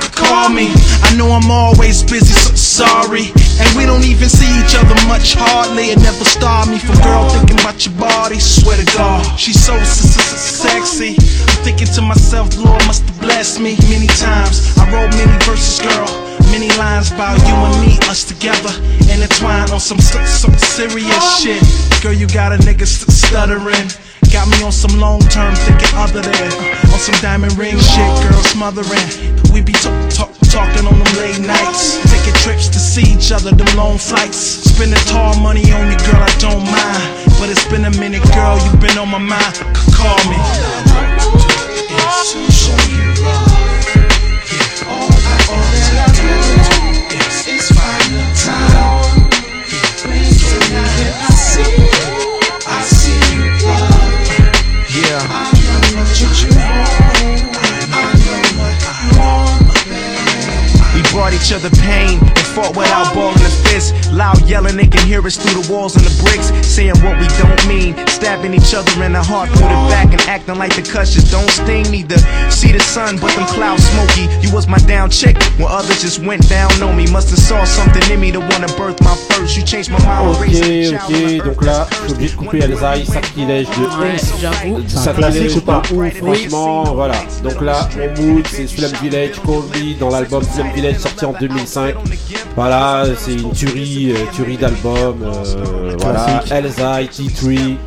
call me. I know I'm always busy, so sorry. And we don't even see each other much hardly. It never started me from girl thinking about your body. Swear to God, she's so sexy. I'm thinking to myself, Lord must have blessed me many times. I wrote many verses, girl. Many lines about you and me, us together, intertwined on some, some serious shit. Girl, you got a nigga st- stuttering. Got me on some long term thinking other than on some diamond ring shit, girl smothering. We be talk, talk, talking on them late nights, taking trips to see each other, them long flights. Spending tall money on you, girl, I don't mind. But it's been a minute, girl, you've been on my mind. C- call me. to show each other pain fought without balling the fist. Loud yelling, they can hear us through the walls and the bricks. Saying what we don't mean. Stabbing each other in the heart through the back and acting like the cushions don't sting neither. See the sun, but them clouds smoky. You was my down chick when others just went down on me. Must have saw something in me to wanna birth my first. You changed my mind. Ok, ok, donc là, je suis obligé de couper sacrilège de Ouais, j'avoue. Classique ou pas ouf, Oui. franchement, voilà. Donc là, mon mood, c'est Slum Village, Me, dans l'album Slum Village sorti en 2005. Voilà, c'est une tuerie, euh, tuerie d'album. euh, voilà. Elsaï, T3.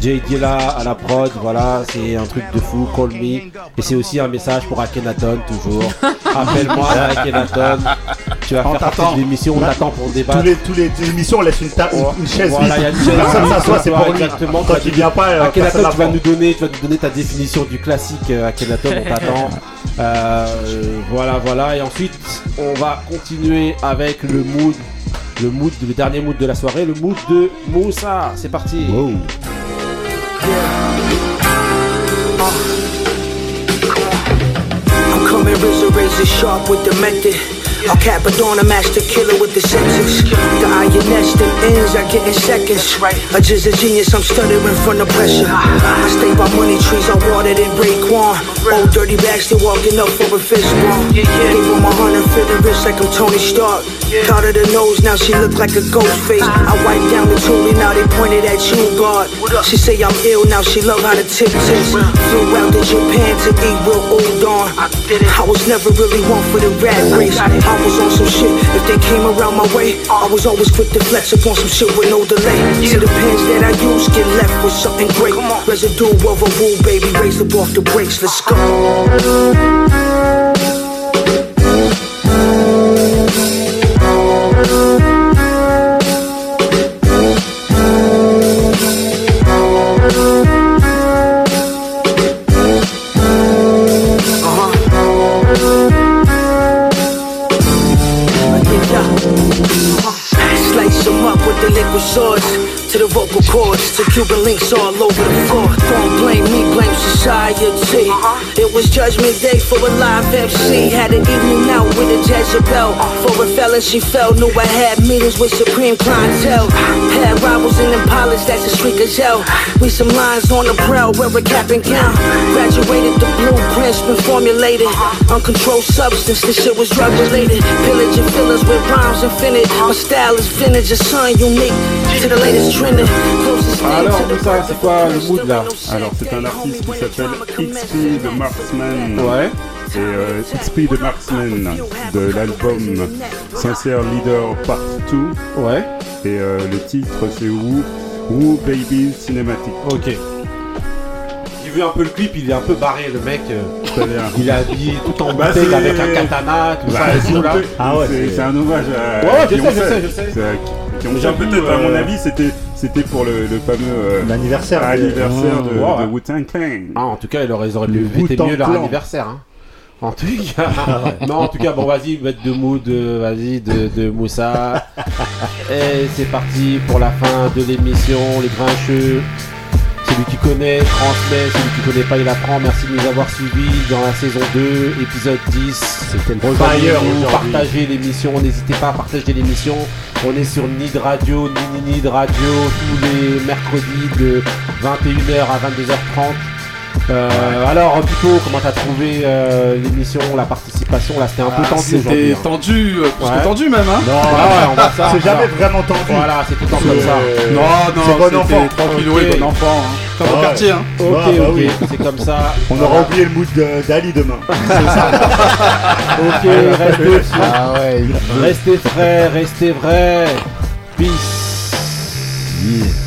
Jay Dilla à la prod, voilà, c'est un truc de fou, call me. Et c'est aussi un message pour Akhenaton, toujours. Appelle-moi Akhenaton. Tu vas On faire partie de l'émission, on t'attend pour débattre. Tous les, tous les émissions, on laisse une, ta- une, une chaise Voilà, il y a vide. une chaise Personne vide, s'assoit, c'est pour lui. exactement. Quand il vient pas, euh, Akhenaton, tu vas nous donner, tu vas nous donner ta définition du classique Akhenaton, on t'attend. Euh, voilà, voilà. Et ensuite, on va continuer avec le mood, le mood, le dernier mood de la soirée, le mood de Moussa. C'est parti. I'm coming razor razor sharp with the method. I'll cap it on a master killer with the senses. The INS, them ends, I get in seconds. I just a genius, I'm stuttering from the pressure. I stay by money trees, I watered in Raekwon. Old dirty bags, they walking up for a fist bump. Gave him a hundred for the wrist like I'm Tony Stark. Caught her the nose, now she look like a ghost face. I wiped down the toolie, now they pointed at you, God. She say I'm ill, now she love how the tip taste. Flew out to Japan to eat real old udon. I was never really one for the rat race. I was on some shit. If they came around my way, I was always quick to flex upon some shit with no delay. See the pens that I use get left with something great. Residue of a woo, baby, raised up off the brakes. Let's go. Judgment Day for a live MC. Had an evening out with a Jezebel. For a fella, she fell. Knew I had meetings with supreme clientele. Had rivals in Impalas, that's a street gazelle. We some lines on the prowl, wear a cap and gown. Graduated the blueprints, been formulated. Uncontrolled substance, this shit was drug related. Pillage and fillers with rhymes infinite. My style is vintage, a son unique to the latest trending. Alors, to the Moussa, c'est quoi le mood là Alors, c'est un artiste qui s'appelle XP de Marksman. Ouais. Et euh, XP de Marksman de l'album Sincere Leader Part 2. Ouais. Et euh, le titre c'est Woo, Woo Baby Cinematic. Ok. J'ai vu un peu le clip, il est un peu barré le mec. euh, Très bien. Il est habillé tout en bouteille avec un katana, tout Bah, ça et tout là. peu- c'est- c'est un hommage à Ouais, ouais, je sais, je sais, je J'avoue, peut-être, à mon euh, avis, c'était c'était pour le, le fameux euh, L'anniversaire. anniversaire de, ouais. de Wu-Tang Clan. Ah, en tout cas, ils auraient, ils auraient Le mieux leur anniversaire. Hein. En tout cas, non, en tout cas, bon, vas-y, mettre de mood, euh, vas-y, de, de Moussa. Et c'est parti pour la fin de l'émission, les grincheux. Celui qui connaît transmet, celui qui connaît pas il apprend. Merci de nous avoir suivis dans la saison 2, épisode 10. C'était le fire partagez l'émission, n'hésitez pas à partager l'émission. On est sur Nid Radio, Nini Nid Radio, tous les mercredis de 21h à 22h30. Euh, alors Pico, comment t'as trouvé euh, l'émission, la participation? Là c'était un peu Ah, tendu. C'était hein. tendu, euh, plus Ouais. que tendu même, hein Non, ouais, ouais, on va ça. C'est jamais vraiment tendu. Voilà, c'est tout le temps comme ça. Non, non, C'est bon c'était enfant. tranquille, Ok. oui, bon enfant. Hein. Comme au Ouais. quartier, hein. Ok, Ah, bah ok, oui. c'est comme ça. On Voilà. aura oublié le mood de- d'Ali demain. Ok, restez, Ah ouais, il- restez frais, restez vrais. Peace. Yeah.